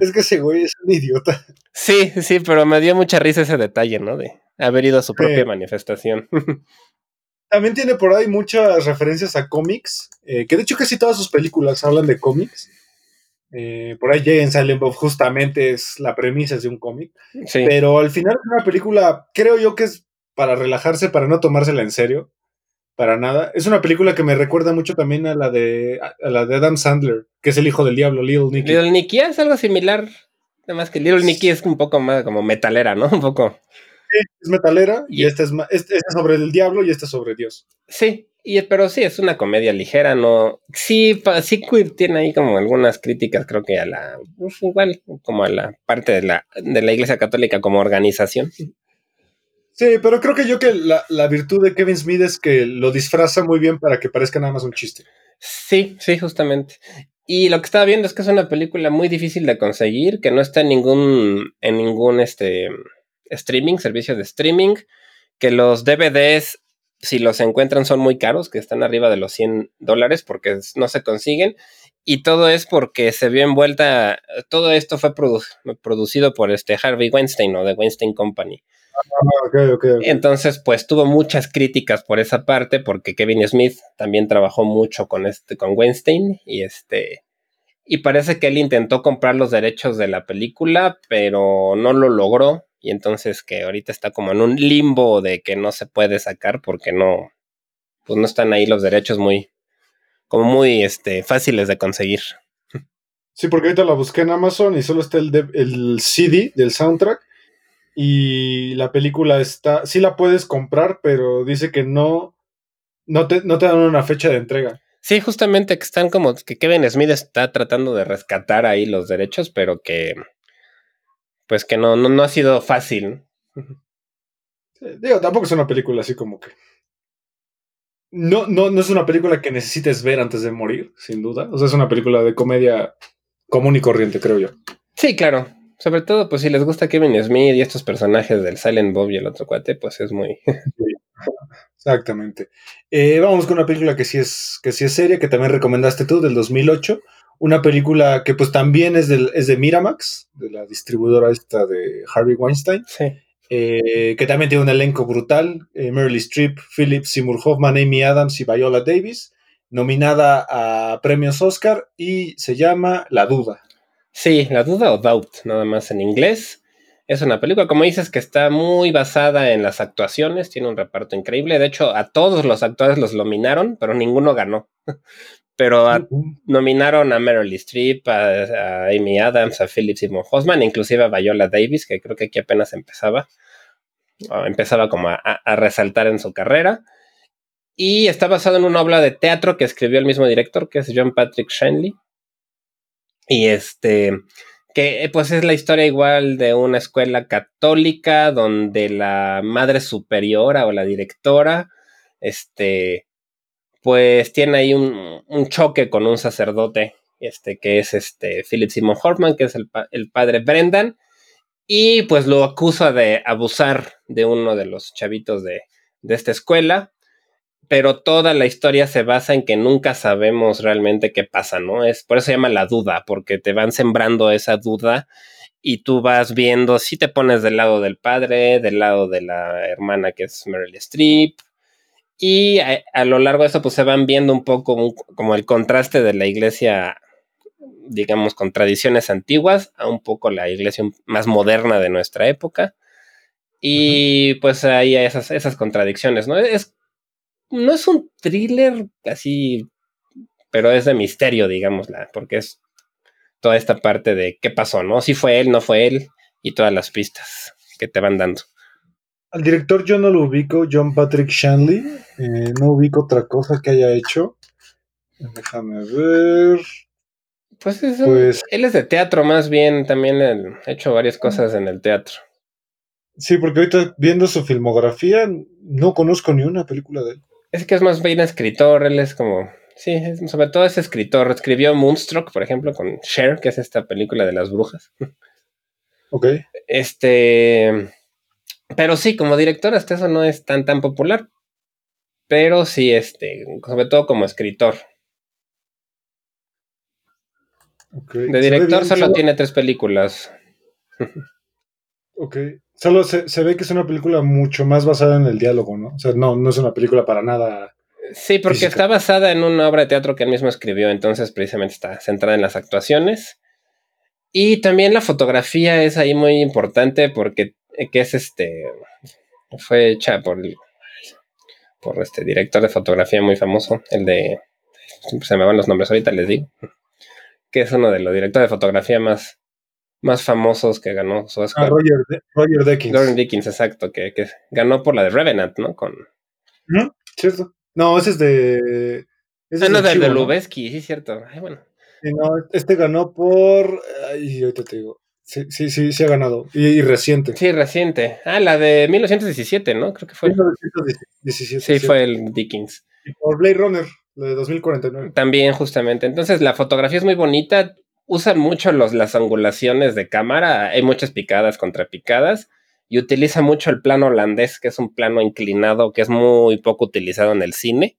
es, que ese, güey es un idiota. Sí, sí, pero me dio mucha risa ese detalle, ¿no? De haber ido a su propia manifestación. También tiene por ahí muchas referencias a cómics, eh, que de hecho casi todas sus películas hablan de cómics. Eh, por ahí Jay en Silent Bob justamente es la premisa de un cómic. Sí. Pero al final es una película, creo yo que es para relajarse, para no tomársela en serio. Para nada. Es una película que me recuerda mucho también a la de, a la de Adam Sandler, que es el hijo del diablo, Little Nicky. Little Nicky es algo similar. Además que Little Nicky es un poco más como metalera, ¿no? Un poco. Sí, es metalera y, y esta es, este es sobre el diablo y esta es sobre Dios. Sí, y, pero sí, es una comedia ligera, ¿no? Sí, sí tiene ahí como algunas críticas, creo que a la, pues igual, como a la parte de la, de la Iglesia Católica como organización. Sí, pero creo que yo que la, la, virtud de Kevin Smith es que lo disfraza muy bien para que parezca nada más un chiste. Sí, sí, justamente. Y lo que estaba viendo es que es una película muy difícil de conseguir, que no está en ningún, en ningún este, streaming, servicio de streaming, que los DVDs si los encuentran son muy caros, que están arriba de los 100 dólares porque no se consiguen. Y todo es porque se vio envuelta, todo esto fue produ producido por este Harvey Weinstein o The Weinstein Company. Ah, okay, okay, okay. Entonces, pues tuvo muchas críticas por esa parte, porque Kevin Smith también trabajó mucho con este, con Weinstein, y este, y parece que él intentó comprar los derechos de la película, pero no lo logró y entonces que ahorita está como en un limbo de que no se puede sacar porque no, pues no están ahí los derechos muy, como muy este, fáciles de conseguir. Sí, porque ahorita la busqué en Amazon y solo está el, de, el CD del soundtrack y la película está, sí la puedes comprar, pero dice que no, no te, no te dan una fecha de entrega. Sí, justamente que están como que Kevin Smith está tratando de rescatar ahí los derechos, pero que pues que no, no, no ha sido fácil. Digo, tampoco es una película así como que. No, no, no es una película que necesites ver antes de morir, sin duda. O sea, es una película de comedia común y corriente, creo yo. Sí, claro. Sobre todo, pues si les gusta Kevin Smith y estos personajes del Silent Bob y el otro cuate, pues es muy. Exactamente. Eh, vamos con una película que sí es que sí es seria, que también recomendaste tú, del 2008 una película que pues también es, del, es de Miramax, de la distribuidora esta de Harvey Weinstein, sí. eh, que también tiene un elenco brutal, eh, Meryl Streep, Philip Seymour Hoffman, Amy Adams y Viola Davis, nominada a premios Oscar y se llama La Duda. Sí, La Duda o Doubt, nada más en inglés. Es una película, como dices, que está muy basada en las actuaciones, tiene un reparto increíble. De hecho, a todos los actores los nominaron, pero ninguno ganó pero a, nominaron a Meryl Streep, a, a, Amy Adams, a Philip Seymour Hoffman, inclusive a Viola Davis, que creo que aquí apenas empezaba, empezaba como a, a, resaltar en su carrera. Y está basado en una obra de teatro que escribió el mismo director, que es John Patrick Shanley. Y este, que pues es la historia igual de una escuela católica donde la madre superiora o la directora, este, pues tiene ahí un, choque con un sacerdote, este, que es este Philip Simon Hoffman, que es el, el, padre Brendan, y pues lo acusa de abusar de uno de los chavitos de, de esta escuela, pero toda la historia se basa en que nunca sabemos realmente qué pasa, ¿no? Es por eso se llama la duda, porque te van sembrando esa duda y tú vas viendo si te pones del lado del padre, del lado de la hermana que es Meryl Streep, y a, a, lo largo de eso, pues se van viendo un poco un, como el contraste de la iglesia digamos, con tradiciones antiguas a un poco la iglesia más moderna de nuestra época. Y pues ahí hay esas, esas contradicciones, ¿no? Es, no es un thriller así, pero es de misterio, digámosla, porque es toda esta parte de qué pasó, ¿no? Si fue él, no fue él, y todas las pistas que te van dando. Al director yo no lo ubico, John Patrick Shanley, eh, no ubico otra cosa que haya hecho. Déjame ver. Pues, pues, él es de teatro más bien, también ha hecho varias cosas en el teatro. Sí, porque ahorita viendo su filmografía no conozco ni una película de él. Es que es más bien escritor, él es como, sí, sobre todo es escritor. Escribió Moonstruck, por ejemplo, con Cher, que es esta película de las brujas. Ok. Este, pero sí, como director hasta eso no es tan tan popular. Pero sí, este, sobre todo como escritor. De director solo tiene tres películas. ok. Solo se, ve que es una película mucho más basada en el diálogo, ¿no? O sea, no, no es una película para nada. Sí, porque está basada en una obra de teatro que él mismo escribió, entonces precisamente está centrada en las actuaciones. Y también la fotografía es ahí muy importante porque que es este fue hecha por por este director de fotografía muy famoso, el de se me van los nombres ahorita les digo que es uno de los directores de fotografía más, más famosos que ganó su Ah, Roger, Roger Deakins. Roger Deakins, exacto, que, que, ganó por la de Revenant, ¿no? Con... Cierto. No, ese es de... Ese ah, no, de, de Lubeski, sí, cierto. Ay, bueno. no, este ganó por... Ay, ahorita te digo. Sí, sí, sí, sí ha ganado. Y, reciente. Sí, reciente. Ah, la de 1917, ¿no? Creo que fue. 1917. Sí, fue el Dickens. Y por Blade Runner de 2049. También, justamente. Entonces, la fotografía es muy bonita. Usan mucho los, las angulaciones de cámara. Hay muchas picadas contra picadas. Y utiliza mucho el plano holandés, que es un plano inclinado que es muy poco utilizado en el cine.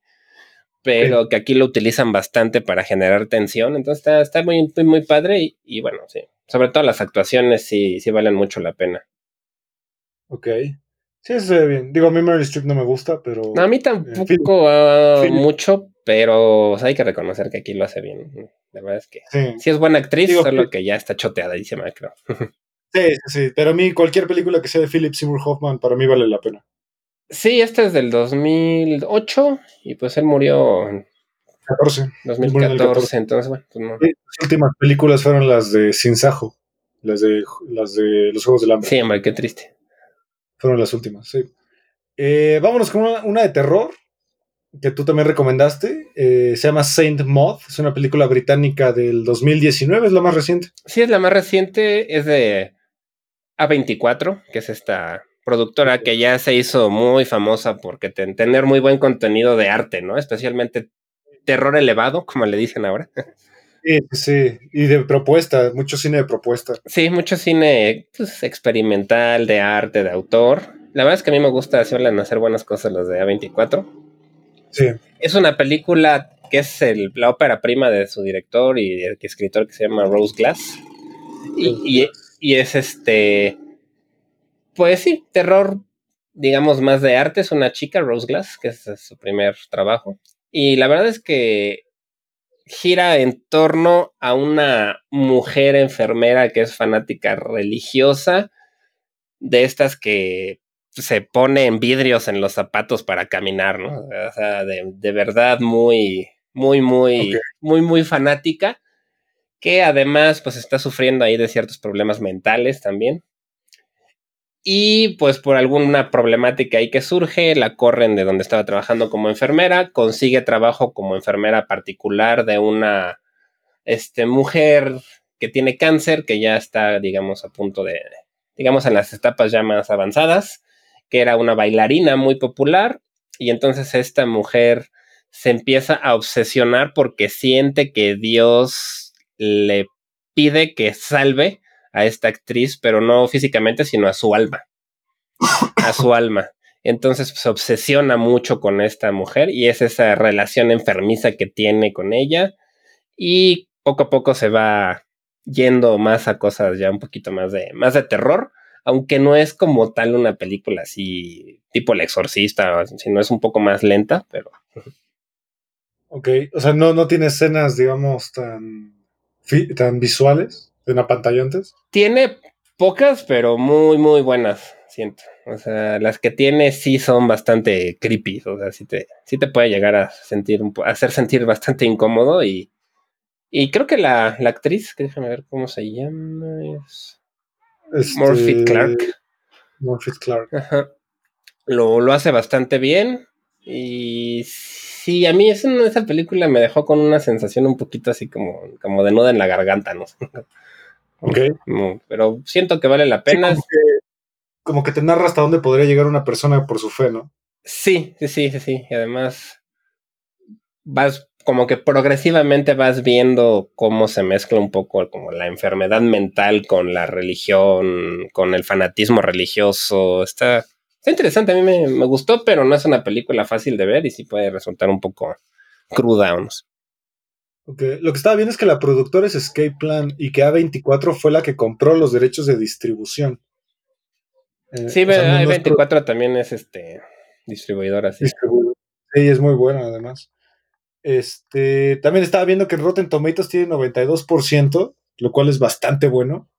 Pero que aquí lo utilizan bastante para generar tensión. Entonces está, está muy, muy, padre. Y, bueno, sí. Sobre todo las actuaciones sí, sí valen mucho la pena. Ok. Sí, eso se ve bien. Digo, a mí Meryl Streep no me gusta, pero. a mí eh, tampoco ah, mucho, pero hay que reconocer que aquí lo hace bien. La verdad es que sí, es buena actriz, solo que ya está choteadísima, creo. Sí, sí, pero a mí cualquier película que sea de Philip Seymour Hoffman, para mí vale la pena. Sí, esta es del 2008 y pues él murió en 14. 2014, entonces bueno, pues no. las últimas películas fueron las de Sin Sajo, las de, las de Los Juegos del Hambre. Sí, hombre, qué triste. Fueron las últimas, sí. Eh, vámonos con una, de terror que tú también recomendaste. Eh, se llama Saint Moth. Es una película británica del 2019, es la más reciente. Sí, es la más reciente. Es de A24, que es esta productora que ya se hizo muy famosa porque tener muy buen contenido de arte, ¿no? Especialmente terror elevado, como le dicen ahora. Sí, sí, y de propuesta, mucho cine de propuesta. Sí, mucho cine pues, experimental, de arte, de autor. La verdad es que a mí me gusta, suelen hacer buenas cosas los de A24. Sí. Es una película que es la ópera prima de su director y escritor que se llama Rose Glass. Y, y, es este, pues sí, terror, digamos, más de arte. Es una chica, Rose Glass, que es su primer trabajo. Y la verdad es que gira en torno a una mujer enfermera que es fanática religiosa, de estas que se pone en vidrios en los zapatos para caminar, ¿no? O sea, de, verdad muy, muy, muy, muy, muy fanática, que además pues está sufriendo ahí de ciertos problemas mentales también. Y pues por alguna problemática ahí que surge, la corren de donde estaba trabajando como enfermera, consigue trabajo como enfermera particular de una este, mujer que tiene cáncer, que ya está, digamos, a punto de, digamos, en las etapas ya más avanzadas, que era una bailarina muy popular, y entonces esta mujer se empieza a obsesionar porque siente que Dios le pide que salve a esta actriz, pero no físicamente, sino a su alma. A su alma. Entonces pues, se obsesiona mucho con esta mujer y es esa relación enfermiza que tiene con ella y poco a poco se va yendo más a cosas ya un poquito más de, más de terror, aunque no es como tal una película así tipo El Exorcista, sino es un poco más lenta, pero... Ok, o sea, no, no tiene escenas, digamos, tan tan visuales, tan apantallantes. Tiene pocas, pero muy, muy buenas, siento. O sea, las que tiene sí son bastante creepy. O sea, sí te, sí te puede llegar a sentir un a hacer sentir bastante incómodo. Y, y creo que la, la actriz, que déjame ver cómo se llama, es este... Clark. Morphy Clark. Ajá. Lo, lo hace bastante bien. Y sí, a mí esa película me dejó con una sensación un poquito así como, como de nuda en la garganta, ¿no? ok. pero siento que vale la pena. como, que, te narra hasta dónde podría llegar una persona por su fe, ¿no? Sí, sí, sí, sí, sí. Y además vas como que progresivamente vas viendo cómo se mezcla un poco como la enfermedad mental con la religión, con el fanatismo religioso. Está, Está interesante, a mí me, gustó, pero no es una película fácil de ver y sí puede resultar un poco cruda. Okay. Lo que estaba viendo es que la productora es Escape Plan y que A24 fue la que compró los derechos de distribución. Eh, sí, A24 también es este distribuidora. Sí. sí, es muy buena además. Este, también estaba viendo que Rotten Tomatoes tiene 92%, lo cual es bastante bueno.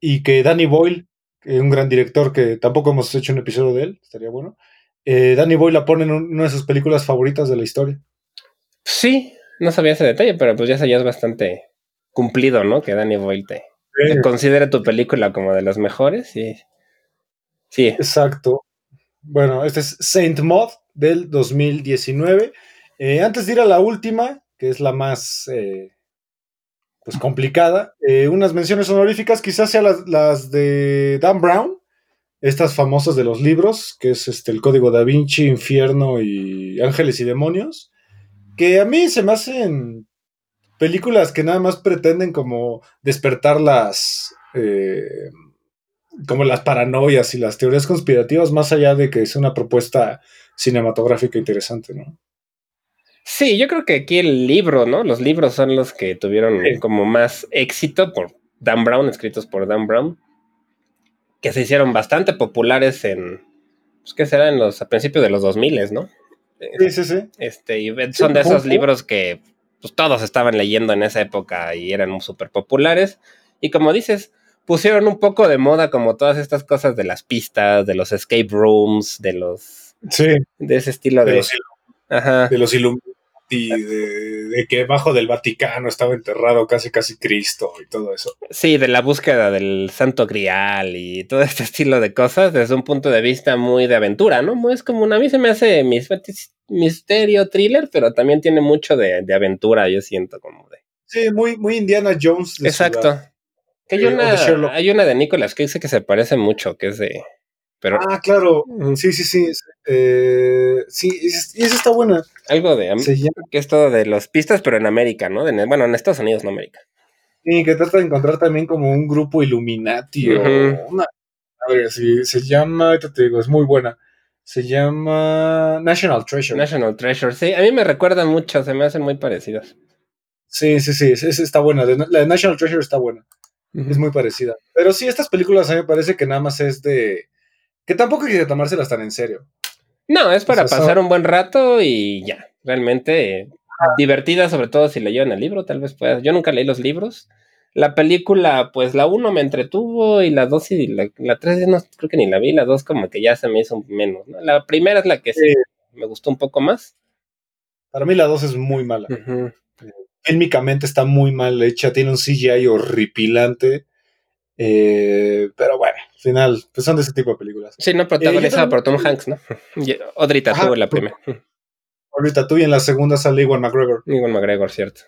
Y que Danny Boyle un gran director que tampoco hemos hecho un episodio de él, estaría bueno. Eh, Danny Boyle la pone en una de sus películas favoritas de la historia. Sí, no sabía ese detalle, pero pues ya es bastante cumplido, ¿no? Que Danny Boyle te, considere tu película como de las mejores y sí. Exacto. Bueno, este es Saint Maud del 2019. Eh, antes de ir a la última, que es la más pues complicada. Eh, unas menciones honoríficas, quizás sean las, de Dan Brown, estas famosas de los libros, que es este, el Código da Vinci, Infierno y Ángeles y Demonios, que a mí se me hacen películas que nada más pretenden como despertar las... Eh, como las paranoias y las teorías conspirativas, más allá de que sea una propuesta cinematográfica interesante, ¿no? Sí, yo creo que aquí el libro, ¿no? Los libros son los que tuvieron como más éxito por Dan Brown, escritos por Dan Brown, que se hicieron bastante populares en, pues, ¿qué será? En los, a principios de los 2000, ¿no? Sí, sí, sí. Este, y son de esos libros que pues, todos estaban leyendo en esa época y eran súper populares. Y como dices, pusieron un poco de moda como todas estas cosas de las pistas, de los escape rooms, de los... Sí. De ese estilo de... Los, Ajá. De los de, que bajo del Vaticano estaba enterrado casi casi Cristo y todo eso. Sí, de la búsqueda del Santo Grial y todo este estilo de cosas desde un punto de vista muy de aventura, ¿no? Es como una, a mí se me hace misterio, thriller, pero también tiene mucho de, aventura, yo siento como de... Sí, muy, muy Indiana Jones. Exacto. hay, eh, una, hay una de Nicolas que dice que se parece mucho, que es de ah, claro. Sí, sí, sí. Eh, sí, y esa está buena. Algo de. Que es todo de las pistas, pero en América, ¿no? bueno, en Estados Unidos, no América. Sí, que trata de encontrar también como un grupo Illuminati o una. A ver, sí, se llama. Ahorita te digo, es muy buena. Se llama National Treasure. National Treasure, sí. A mí me recuerda mucho, se me hacen muy parecidas. Sí, sí, sí, esa está buena. La de National Treasure está buena. Es muy parecida. Pero sí, estas películas a mí me parece que nada más es de que tampoco que tomárselas tan en serio. No, es para pasar un buen rato y ya. Realmente divertida, sobre todo si leyeron el libro, tal vez puedas. Yo nunca leí los libros. La película, pues la uno me entretuvo y la dos y la, la tres no creo que ni la vi, la dos como que ya se me hizo menos. La primera es la que sí, me gustó un poco más. Para mí la dos es muy mala. Uh está muy mal hecha, tiene un CGI horripilante. Eh, pero bueno, al final, pues son de ese tipo de películas. Sí, no protagonizada por Tom Hanks, ¿no? Odrita tuvo en la primera. Ahorita tú y en la segunda sale Iwan McGregor. Iwan McGregor, cierto.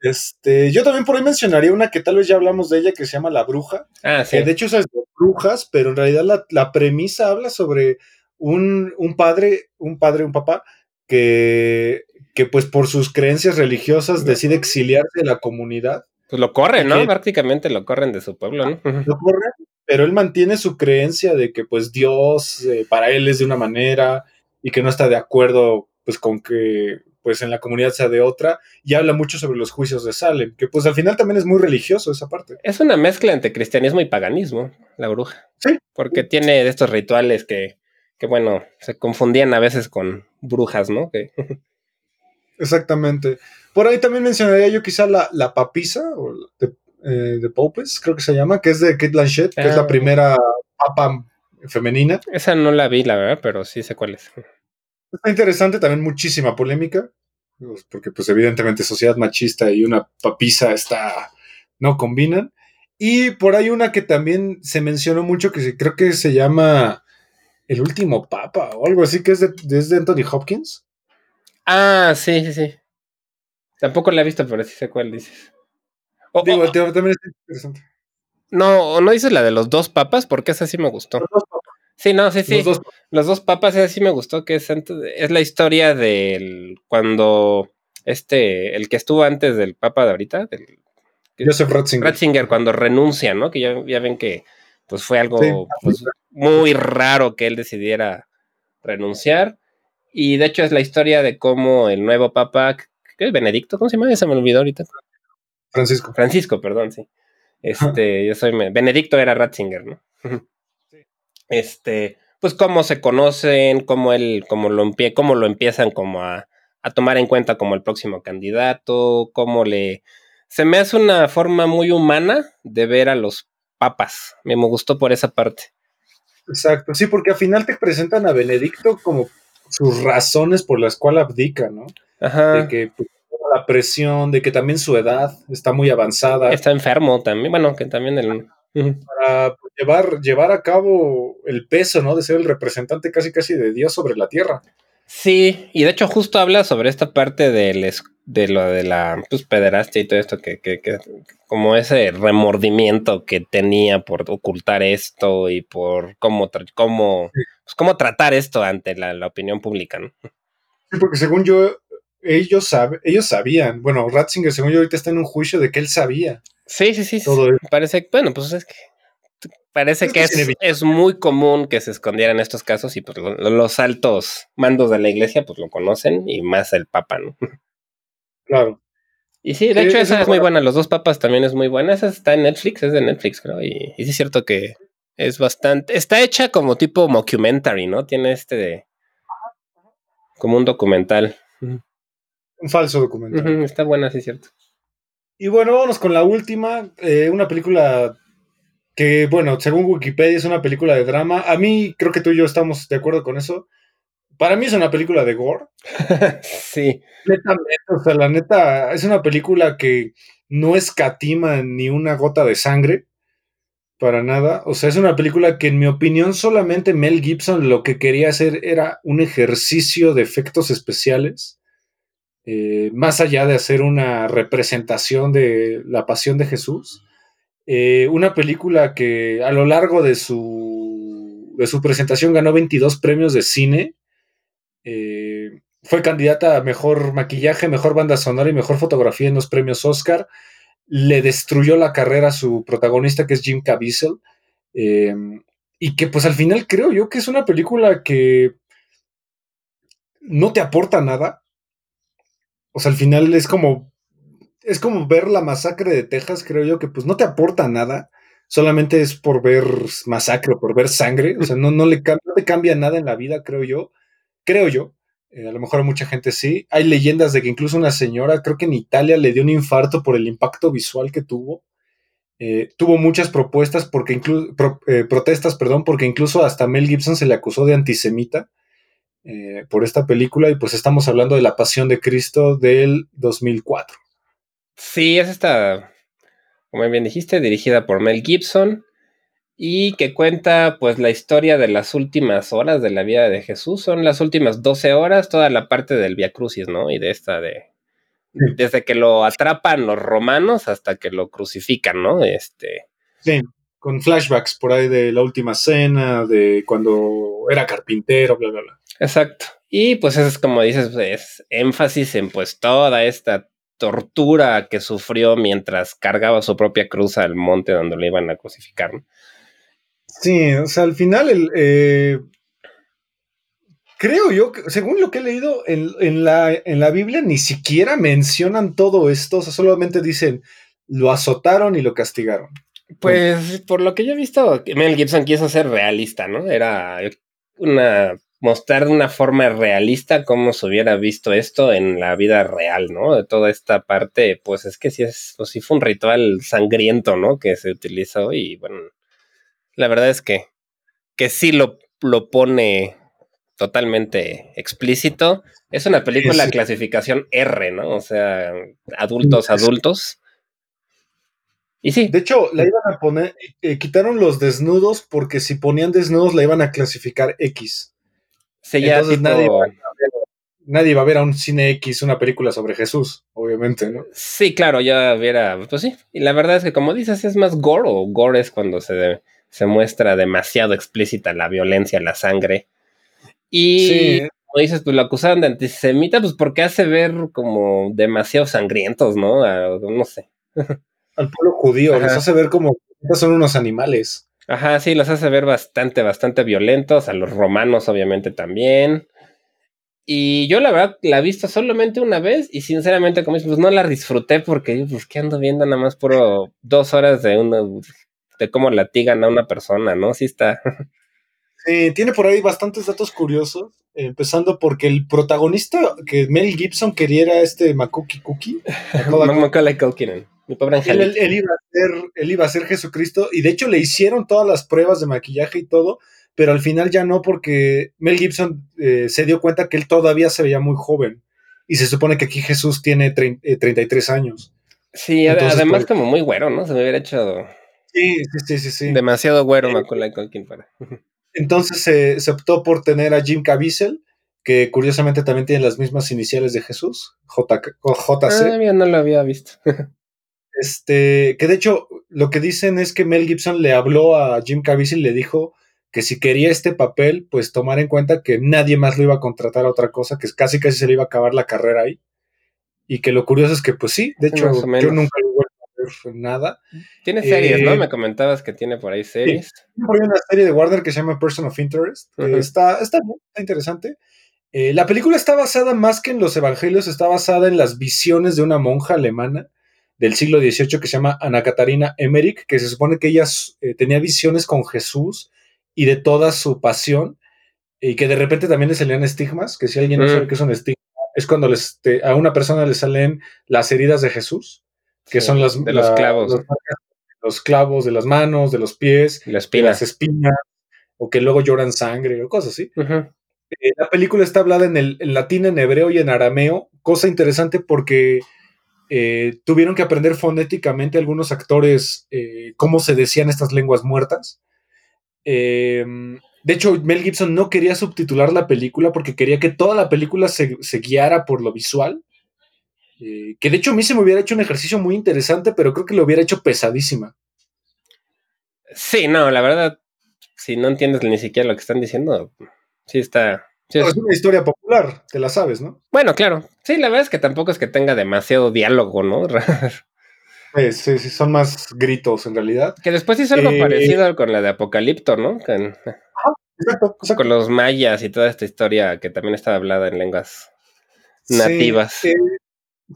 Este, yo también por ahí mencionaría una que tal vez ya hablamos de ella que se llama La Bruja. Ah, sí. de hecho es de brujas, pero en realidad la, premisa habla sobre un, un, padre, un padre, un papá, que, que pues por sus creencias religiosas decide exiliarse de la comunidad pues lo corren, ¿no? Prácticamente lo corren de su pueblo, ¿no? Lo corren, pero él mantiene su creencia de que pues Dios eh, para él es de una manera y que no está de acuerdo pues con que pues en la comunidad sea de otra y habla mucho sobre los juicios de Salem, que pues al final también es muy religioso esa parte. Es una mezcla entre cristianismo y paganismo, la bruja. Sí. Porque tiene estos rituales que, que bueno, se confundían a veces con brujas, ¿no? Que Exactamente. Por ahí también mencionaría yo quizá la, la papisa, o de, eh, de Popes, creo que se llama, que es de Kate Blanchett, que es la Ah. primera papa femenina. Esa no la vi, la verdad, pero sí sé cuál es. Está interesante, también muchísima polémica, pues, porque pues evidentemente sociedad machista y una papisa está, no combinan. Y por ahí una que también se mencionó mucho, que creo que se llama El último papa o algo así, que es de, es de Anthony Hopkins. Ah, sí, sí, sí. Tampoco la he visto, pero sí sé cuál dices. Digo, también es interesante. no, no dices la de los dos papas, porque esa sí me gustó. Los dos papas, Sí, no, sí, sí. los dos Los dos papas, esa sí me gustó, que es, antes es la historia del cuando este, el que estuvo antes del papa de ahorita, del Joseph Ratzinger. Ratzinger, cuando renuncia, ¿no? Que ya, ya ven que pues fue algo Sí. pues, muy raro que él decidiera renunciar. Y de hecho es la historia de cómo el nuevo papa, ¿qué es Benedicto? ¿Cómo se llama? Se me olvidó ahorita. Francisco. Francisco, perdón, sí. Este, yo soy Benedicto era Ratzinger, ¿no? Este, pues cómo se conocen, cómo él, cómo lo empie- cómo lo empiezan como a, a tomar en cuenta como el próximo candidato, cómo le se me hace una forma muy humana de ver a los papas. Me, me gustó por esa parte. Exacto, sí, porque al final te presentan a Benedicto como sus razones por las cuales abdica, ¿no? Ajá. De que pues, la presión, de que también su edad está muy avanzada. Está enfermo también. Bueno, que también el. Para pues, llevar, llevar a cabo el peso, ¿no? De ser el representante casi casi de Dios sobre la tierra. Sí, y de hecho justo habla sobre esta parte del de lo de la pues, pederastia y todo esto, que, que, que como ese remordimiento que tenía por ocultar esto y por cómo, cómo, pues, cómo tratar esto ante la, la opinión pública, ¿no? Sí, porque según yo, ellos, sabe, ellos sabían, bueno, Ratzinger, según yo, ahorita está en un juicio de que él sabía Sí, sí, sí. todo. Parece, bueno, pues es que parece Es que que es, es muy común que se escondieran estos casos y pues lo- lo- los altos mandos de la iglesia pues lo conocen y más el papa, ¿no? Claro. Y sí, de Sí, hecho es esa es muy buena- Los dos papas también es muy buena, esa está en Netflix, es de Netflix creo, y, y sí es cierto que es bastante, está hecha como tipo mockumentary, ¿no? Tiene este de, como un documental. Un falso documental. Está buena, sí es cierto. Y bueno, vámonos con la última, eh, una película que, bueno, según Wikipedia es una película de drama. A mí, creo que tú y yo estamos de acuerdo con eso. Para mí es una película de gore. sí, Netamente, o sea, la neta, es una película que no escatima ni una gota de sangre. Para nada. O sea, es una película que, en mi opinión, solamente Mel Gibson lo que quería hacer era un ejercicio de efectos especiales. eh, más allá de hacer una representación de la pasión de Jesús. Eh, una película que a lo largo de su, de su presentación ganó 22 premios de cine. Eh, fue candidata a mejor maquillaje, mejor banda sonora y mejor fotografía en los premios Oscar. Le destruyó la carrera a su protagonista, que es Jim Caviezel. Eh, y que pues al final creo yo que es una película que no te aporta nada. O sea, al final es como es como ver la masacre de Texas, creo yo, que pues no te aporta nada, solamente es por ver masacre, por ver sangre, o sea, no, no, le, no te cambia nada en la vida, creo yo, creo yo, eh, a lo mejor a mucha gente sí, hay leyendas de que incluso una señora, creo que en Italia le dio un infarto por el impacto visual que tuvo, eh, tuvo muchas propuestas, porque eh, protestas, perdón, porque incluso hasta Mel Gibson se le acusó de antisemita, por esta película. Y pues estamos hablando de La Pasión de Cristo del 2004. Sí, es esta, como bien dijiste, dirigida por Mel Gibson y que cuenta pues la historia de las últimas horas de la vida de Jesús. Son las últimas 12 horas, toda la parte del Via Crucis, ¿no? Y de esta de... Sí. Desde que lo atrapan los romanos hasta que lo crucifican, ¿no? Este... Sí, con flashbacks por ahí de la última cena, de cuando era carpintero, bla, bla, bla. Exacto. Y pues eso es como dices, es énfasis en pues toda esta tortura que sufrió mientras cargaba su propia cruz al monte donde lo iban a crucificar. ¿no? Sí, o sea, al final el... Eh, creo yo, que, según lo que he leído en, en, la, en la Biblia, ni siquiera mencionan todo esto, o sea, solamente dicen, lo azotaron y lo castigaron. Pues por lo que yo he visto, Mel Gibson quiso ser realista, ¿no? Era una mostrar de una forma realista cómo se hubiera visto esto en la vida real, ¿no? De toda esta parte, pues es que sí es, pues sí fue un ritual sangriento, ¿no? Que se utilizó y bueno, la verdad es que, que sí lo, lo pone totalmente explícito. Es una película de clasificación R, ¿no? O sea, adultos, adultos. Y sí. De hecho, la iban a poner, eh, quitaron los desnudos porque si ponían desnudos la iban a clasificar X. Entonces nadie, va nadie, va a ver a un cine X una película sobre Jesús, obviamente, ¿no? Sí, claro, ya hubiera, pues sí. Y la verdad es que como dices, es más gore o gore es cuando se, se muestra demasiado explícita la violencia, la sangre. Y como dices, pues lo acusaron de antisemita, pues porque hace ver como demasiado sangrientos, ¿no? no sé. Al pueblo judío, les hace ver como son unos animales. Ajá, sí, los hace ver bastante, bastante violentos, a los romanos obviamente también. Y yo la verdad la he visto solamente una vez y sinceramente como pues no la disfruté porque pues que ando viendo nada más por dos horas de una de cómo latigan a una persona, ¿no? Sí está. Sí, tiene por ahí bastantes datos curiosos, empezando porque el protagonista que Mel Gibson quería era este Makuki Cookie. Macaulay Culkin. Mi pobre él, él, iba a ser, él iba a ser Jesucristo y de hecho le hicieron todas las pruebas de maquillaje y todo, pero al final ya no porque Mel Gibson eh, se dio cuenta que él todavía se veía muy joven y se supone que aquí Jesús tiene 33 eh, años. Sí, además pues como muy güero, ¿no? Se me hubiera hecho... Sí, sí, sí, sí. Demasiado güero eh, Macaulay Culkin para... Entonces se optó por tener a Jim Caviezel, que curiosamente también tiene las mismas iniciales de Jesús, J JC. Ah, no lo había visto. Este, que de hecho lo que dicen es que Mel Gibson le habló a Jim Caviezel y le dijo que si quería este papel, pues tomar en cuenta que nadie más lo iba a contratar a otra cosa, que casi casi se le iba a acabar la carrera ahí. Y que lo curioso es que, pues sí, de hecho, yo nunca lo vuelto a ver nada. Tiene series, ¿no? Eh, Me comentabas que tiene por ahí series. por ahí una serie de Warner que se llama Person of Interest. está, está, está interesante. Eh, la película está basada más que en los evangelios, está basada en las visiones de una monja alemana del siglo XVIII que se llama Ana Catarina Emmerich, que se supone que ella eh, tenía visiones con Jesús y de toda su pasión, y que de repente también le salían estigmas, que si alguien no sabe qué es un estigma, es cuando les, a una persona le salen las heridas de Jesús, que son las, de los clavos. Los, clavos de las manos, de los pies, de las espinas, o que luego lloran sangre, o cosas así. Eh, la película está hablada en, el, en latín, en hebreo y en arameo, cosa interesante porque eh, tuvieron que aprender fonéticamente algunos actores eh, cómo se decían estas lenguas muertas. Em, de hecho, Mel Gibson no quería subtitular la película porque quería que toda la película se, guiara por lo visual. Eh, que de hecho a mí se me hubiera hecho un ejercicio muy interesante, pero creo que lo hubiera hecho pesadísima. Sí, no, la verdad, si no entiendes ni siquiera lo que están diciendo, sí está, es una historia popular, te la sabes, ¿no? Bueno, claro. Sí, la verdad es que tampoco es que tenga demasiado diálogo, ¿no? sí, sí, son más gritos en realidad. Que después hizo algo eh, parecido con la de Apocalipto, ¿no? Con, exacto, con los mayas y toda esta historia que también estaba hablada en lenguas nativas. Eh,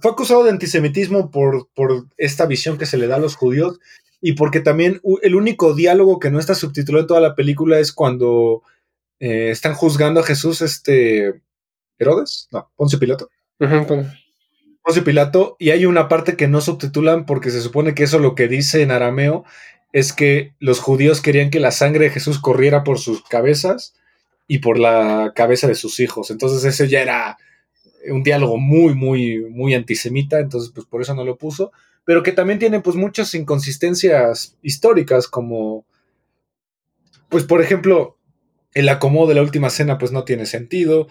fue acusado de antisemitismo por, por esta visión que se le da a los judíos y porque también el único diálogo que no está subtitulado en toda la película es cuando eh, están juzgando a Jesús, este, Herodes, no, Poncio Pilato. Poncio Pilato, y hay una parte que no subtitulan porque se supone que eso lo que dice en arameo es que los judíos querían que la sangre de Jesús corriera por sus cabezas y por la cabeza de sus hijos. Entonces ese ya era un diálogo muy, muy, muy antisemita, entonces pues por eso no lo puso, pero que también tiene pues muchas inconsistencias históricas como, pues por ejemplo, el acomodo de la última cena pues no tiene sentido.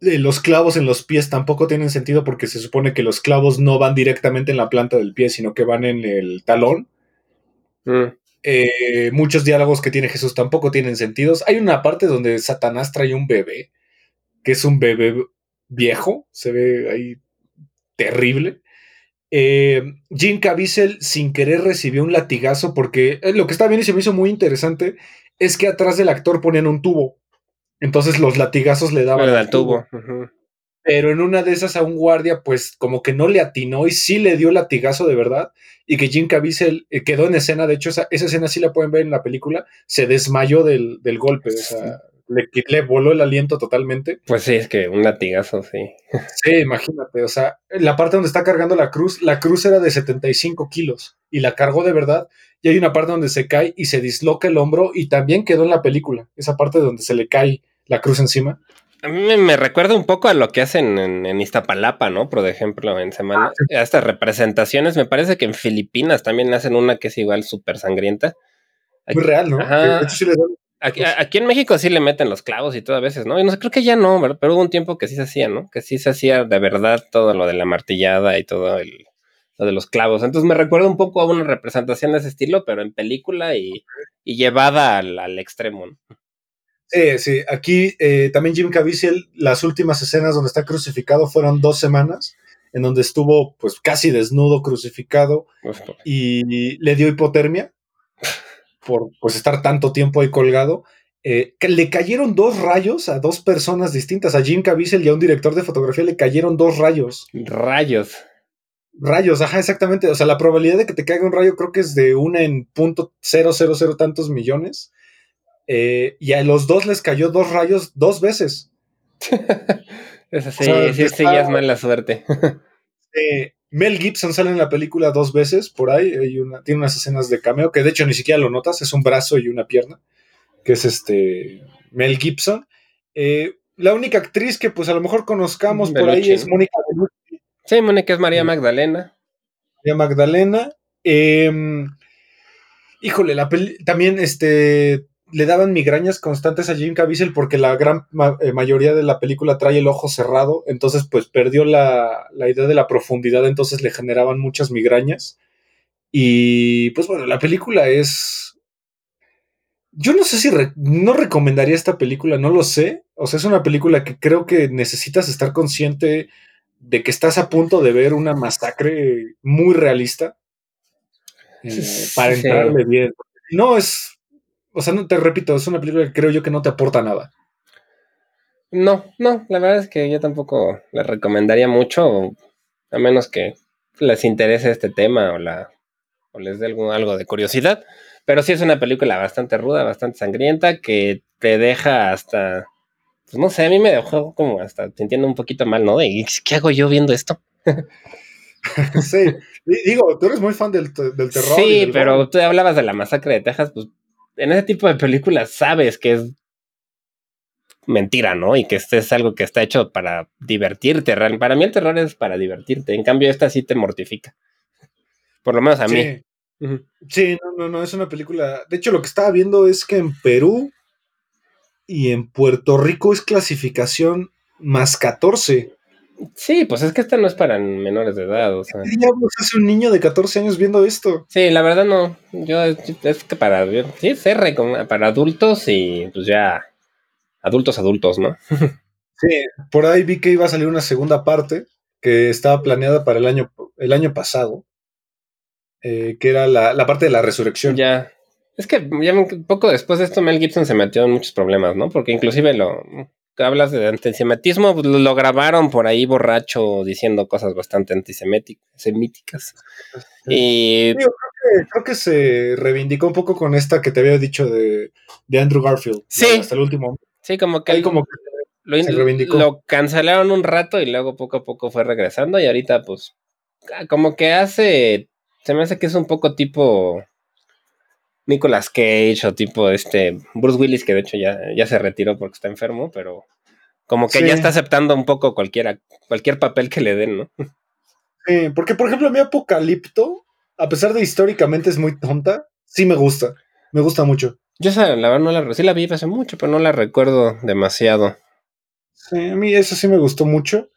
Eh, los clavos en los pies tampoco tienen sentido porque se supone que los clavos no van directamente en la planta del pie, sino que van en el talón. Mm. Eh, muchos diálogos que tiene Jesús tampoco tienen sentido. Hay una parte donde Satanás trae un bebé, que es un bebé viejo, se ve ahí terrible. Eh, Jim Caviezel sin querer recibió un latigazo porque lo que está bien y se me hizo muy interesante es que atrás del actor ponían un tubo. Entonces los latigazos le daban. al tubo. Pero en una de esas a un guardia, pues como que no le atinó y sí le dio latigazo de verdad. Y que Jim Caviezel eh, quedó en escena. De hecho, esa, escena sí la pueden ver en la película. Se desmayó del, golpe. O sea, le, le voló el aliento totalmente. Pues sí, es que un latigazo, sí. Sí, imagínate, o sea, la parte donde está cargando la cruz, la cruz era de 75 kilos y la cargó de verdad. Y hay una parte donde se cae y se disloca el hombro y también quedó en la película, esa parte donde se le cae la cruz encima. A mí me, recuerda un poco a lo que hacen en, Iztapalapa, ¿no? Por ejemplo, en semana. Ah, Estas representaciones, me parece que en Filipinas también hacen una que es igual súper sangrienta. Muy real, ¿no? Aquí, en México sí le meten los clavos y todo a veces, ¿no? Y no sé, creo que ya no, pero hubo un tiempo que sí se hacía, ¿no? Que sí se hacía de verdad todo lo de la martillada y todo el, lo de los clavos. Entonces me recuerda un poco a una representación de ese estilo, pero en película y, llevada al, extremo, ¿no? Sí, sí. Aquí eh, también Jim Caviezel, las últimas escenas donde está crucificado fueron dos semanas, en donde estuvo pues casi desnudo, crucificado, y le dio hipotermia por pues, estar tanto tiempo ahí colgado. Eh, que le cayeron dos rayos a dos personas distintas. A Jim Caviezel y a un director de fotografía le cayeron dos rayos. Rayos. Rayos, ajá, exactamente. O sea, la probabilidad de que te caiga un rayo creo que es de una en punto cero, cero, cero tantos millones. Eh, y a los dos les cayó dos rayos dos veces. Eso sí, sí, sí, ya es mala suerte. eh, Mel Gibson sale en la película dos veces por ahí. tiene unas escenas de cameo que de hecho ni siquiera lo notas, es un brazo y una pierna, que es este Mel Gibson. Eh, la única actriz que pues a lo mejor conozcamos por ahí es Mónica Bellucci. Sí, Mónica es María Magdalena. María Magdalena. Em, híjole, la también este le daban migrañas constantes a Jim Caviezel porque la gran eh, mayoría de la película trae el ojo cerrado, entonces pues perdió la, idea de la profundidad, entonces le generaban muchas migrañas. Y pues bueno, la película es... Yo no sé si no recomendaría esta película, no lo sé. O sea, es una película que creo que necesitas estar consciente de que estás a punto de ver una masacre muy realista eh, para entrarle bien. No es o sea, no te repito, es una película que creo yo que no te aporta nada. No, no, la verdad es que yo tampoco la recomendaría mucho, a menos que les interese este tema o, la, o les dé algo, algo de curiosidad. Pero sí es una película bastante ruda, bastante sangrienta, que te deja hasta, pues no sé, a mí me dejó como hasta sintiendo un poquito mal, ¿no? De, ¿qué hago yo viendo esto? sí, digo, tú eres muy fan del, del terror. Sí, pero tú hablabas de la masacre de Texas, pues en ese tipo de películas sabes que es mentira, ¿no? Y que este es algo que está hecho para divertirte. Para mí el terror es para divertirte. En cambio, esta sí te mortifica. Por lo menos a mí. Sí, no, no, no, es una película. De hecho, lo que estaba viendo es que en Perú y en Puerto Rico es clasificación más 14. Sí, pues es que esta no es para menores de edad. O sea. ¿Qué diablos es un niño de 14 años viendo esto? Sí, la verdad no. Yo es que para. Sí, es R, para adultos y pues ya. Adultos, adultos, ¿no? sí, por ahí vi que iba a salir una segunda parte que estaba planeada para el año, el año pasado. Eh, que era la, la, parte de la resurrección. Ya. Es que ya poco después de esto Mel Gibson se metió en muchos problemas, ¿no? Porque inclusive lo hablas de antisemitismo, pues, lo grabaron por ahí borracho diciendo cosas bastante antisemíticas. Y creo, que, se reivindicó un poco con esta que te había dicho de, Andrew Garfield. Sí. Hasta el último. Sí, como que, como lo, se reivindicó. lo cancelaron un rato y luego poco a poco fue regresando y ahorita pues como que hace, se me hace que es un poco tipo Nicolas Cage o tipo este Bruce Willis, que de hecho ya, ya se retiró porque está enfermo, pero como que ya está aceptando un poco cualquiera, cualquier papel que le den, ¿no? Sí, porque por ejemplo mi Apocalipto, a pesar de históricamente es muy tonta, sí me gusta, me gusta mucho. Yo esa, la verdad no la, sí la vi hace mucho, pero no la recuerdo demasiado. Sí, a mí eso sí me gustó mucho.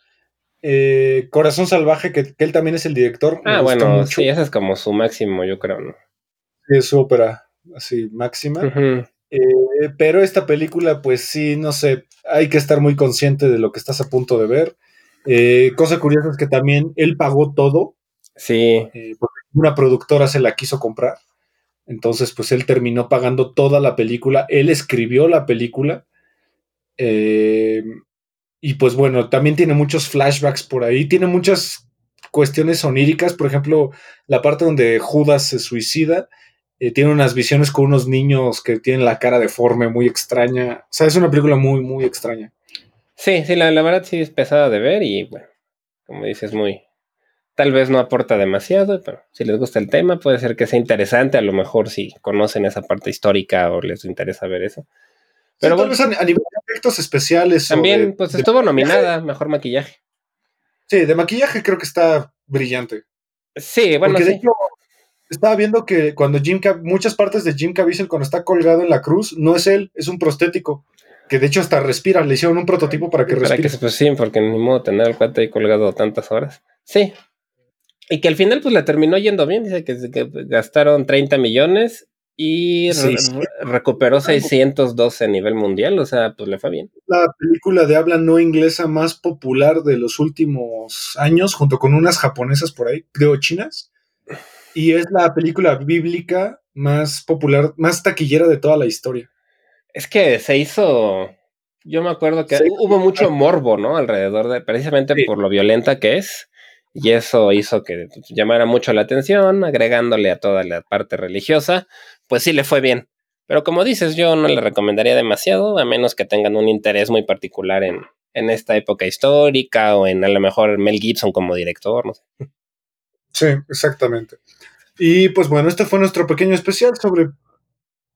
Eh, Corazón Salvaje, que, él también es el director. Ah, bueno, sí, ese es como su máximo, yo creo, ¿no? Es su ópera así máxima. Eh, pero esta película, pues sí, no sé, hay que estar muy consciente de lo que estás a punto de ver. Eh, cosa curiosa es que también él pagó todo. Sí. Eh, porque una productora se la quiso comprar. Entonces, pues él terminó pagando toda la película. Él escribió la película. y pues bueno, también tiene muchos flashbacks por ahí. Tiene muchas cuestiones oníricas. Por ejemplo, la parte donde Judas se suicida eh, tiene unas visiones con unos niños que tienen la cara deforme, muy extraña. O sea, es una película muy, muy extraña. Sí, sí, la, la verdad sí es pesada de ver y bueno, como dices, muy... Tal vez no aporta demasiado, pero si les gusta el tema, puede ser que sea interesante. A lo mejor si conocen esa parte histórica o les interesa ver eso. Pero bueno, a, nivel de efectos especiales. También, pues estuvo nominada, mejor maquillaje. Sí, de maquillaje creo que está brillante. Sí, bueno, sí. Estaba viendo que cuando Jim muchas partes de Jim Caviezel cuando está colgado en la cruz, no es él, es un prostético. Que de hecho hasta respira, le hicieron un prototipo para que respire. Que, pues sí, porque ni modo tener el cuate ahí colgado tantas horas. Sí. Y que al final pues le terminó yendo bien, dice que, que gastaron 30 millones y recuperó 612 a nivel mundial, o sea, pues le fue bien. La película de habla no inglesa más popular de los últimos años, junto con unas japonesas por ahí, creo chinas. Y es la película bíblica más popular, más taquillera de toda la historia. Es que se hizo. Yo me acuerdo que hubo mucho morbo, ¿no? Alrededor de, precisamente por lo violenta que es. Y eso hizo que llamara mucho la atención, agregándole a toda la parte religiosa pues sí le fue bien. Pero como dices, yo no le recomendaría demasiado, a menos que tengan un interés muy particular en, en esta época histórica o en a lo mejor Mel Gibson como director, no sé. Sí, exactamente. Y pues bueno, este fue nuestro pequeño especial sobre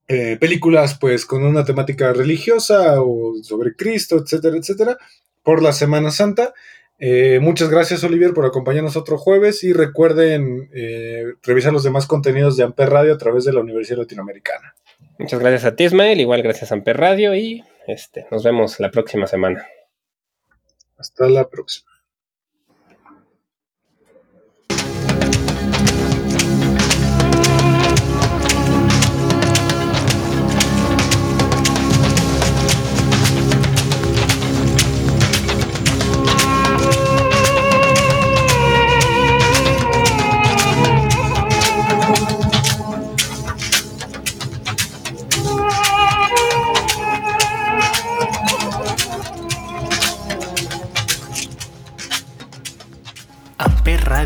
eh, películas pues con una temática religiosa o sobre Cristo, etcétera, etcétera, por la Semana Santa. Eh, muchas gracias, Olivier, por acompañarnos otro jueves y recuerden eh, revisar los demás contenidos de Amper Radio a través de la Universidad Latinoamericana. Muchas gracias a ti, Ismael, igual gracias a Amper Radio y este, nos vemos la próxima semana. Hasta la próxima.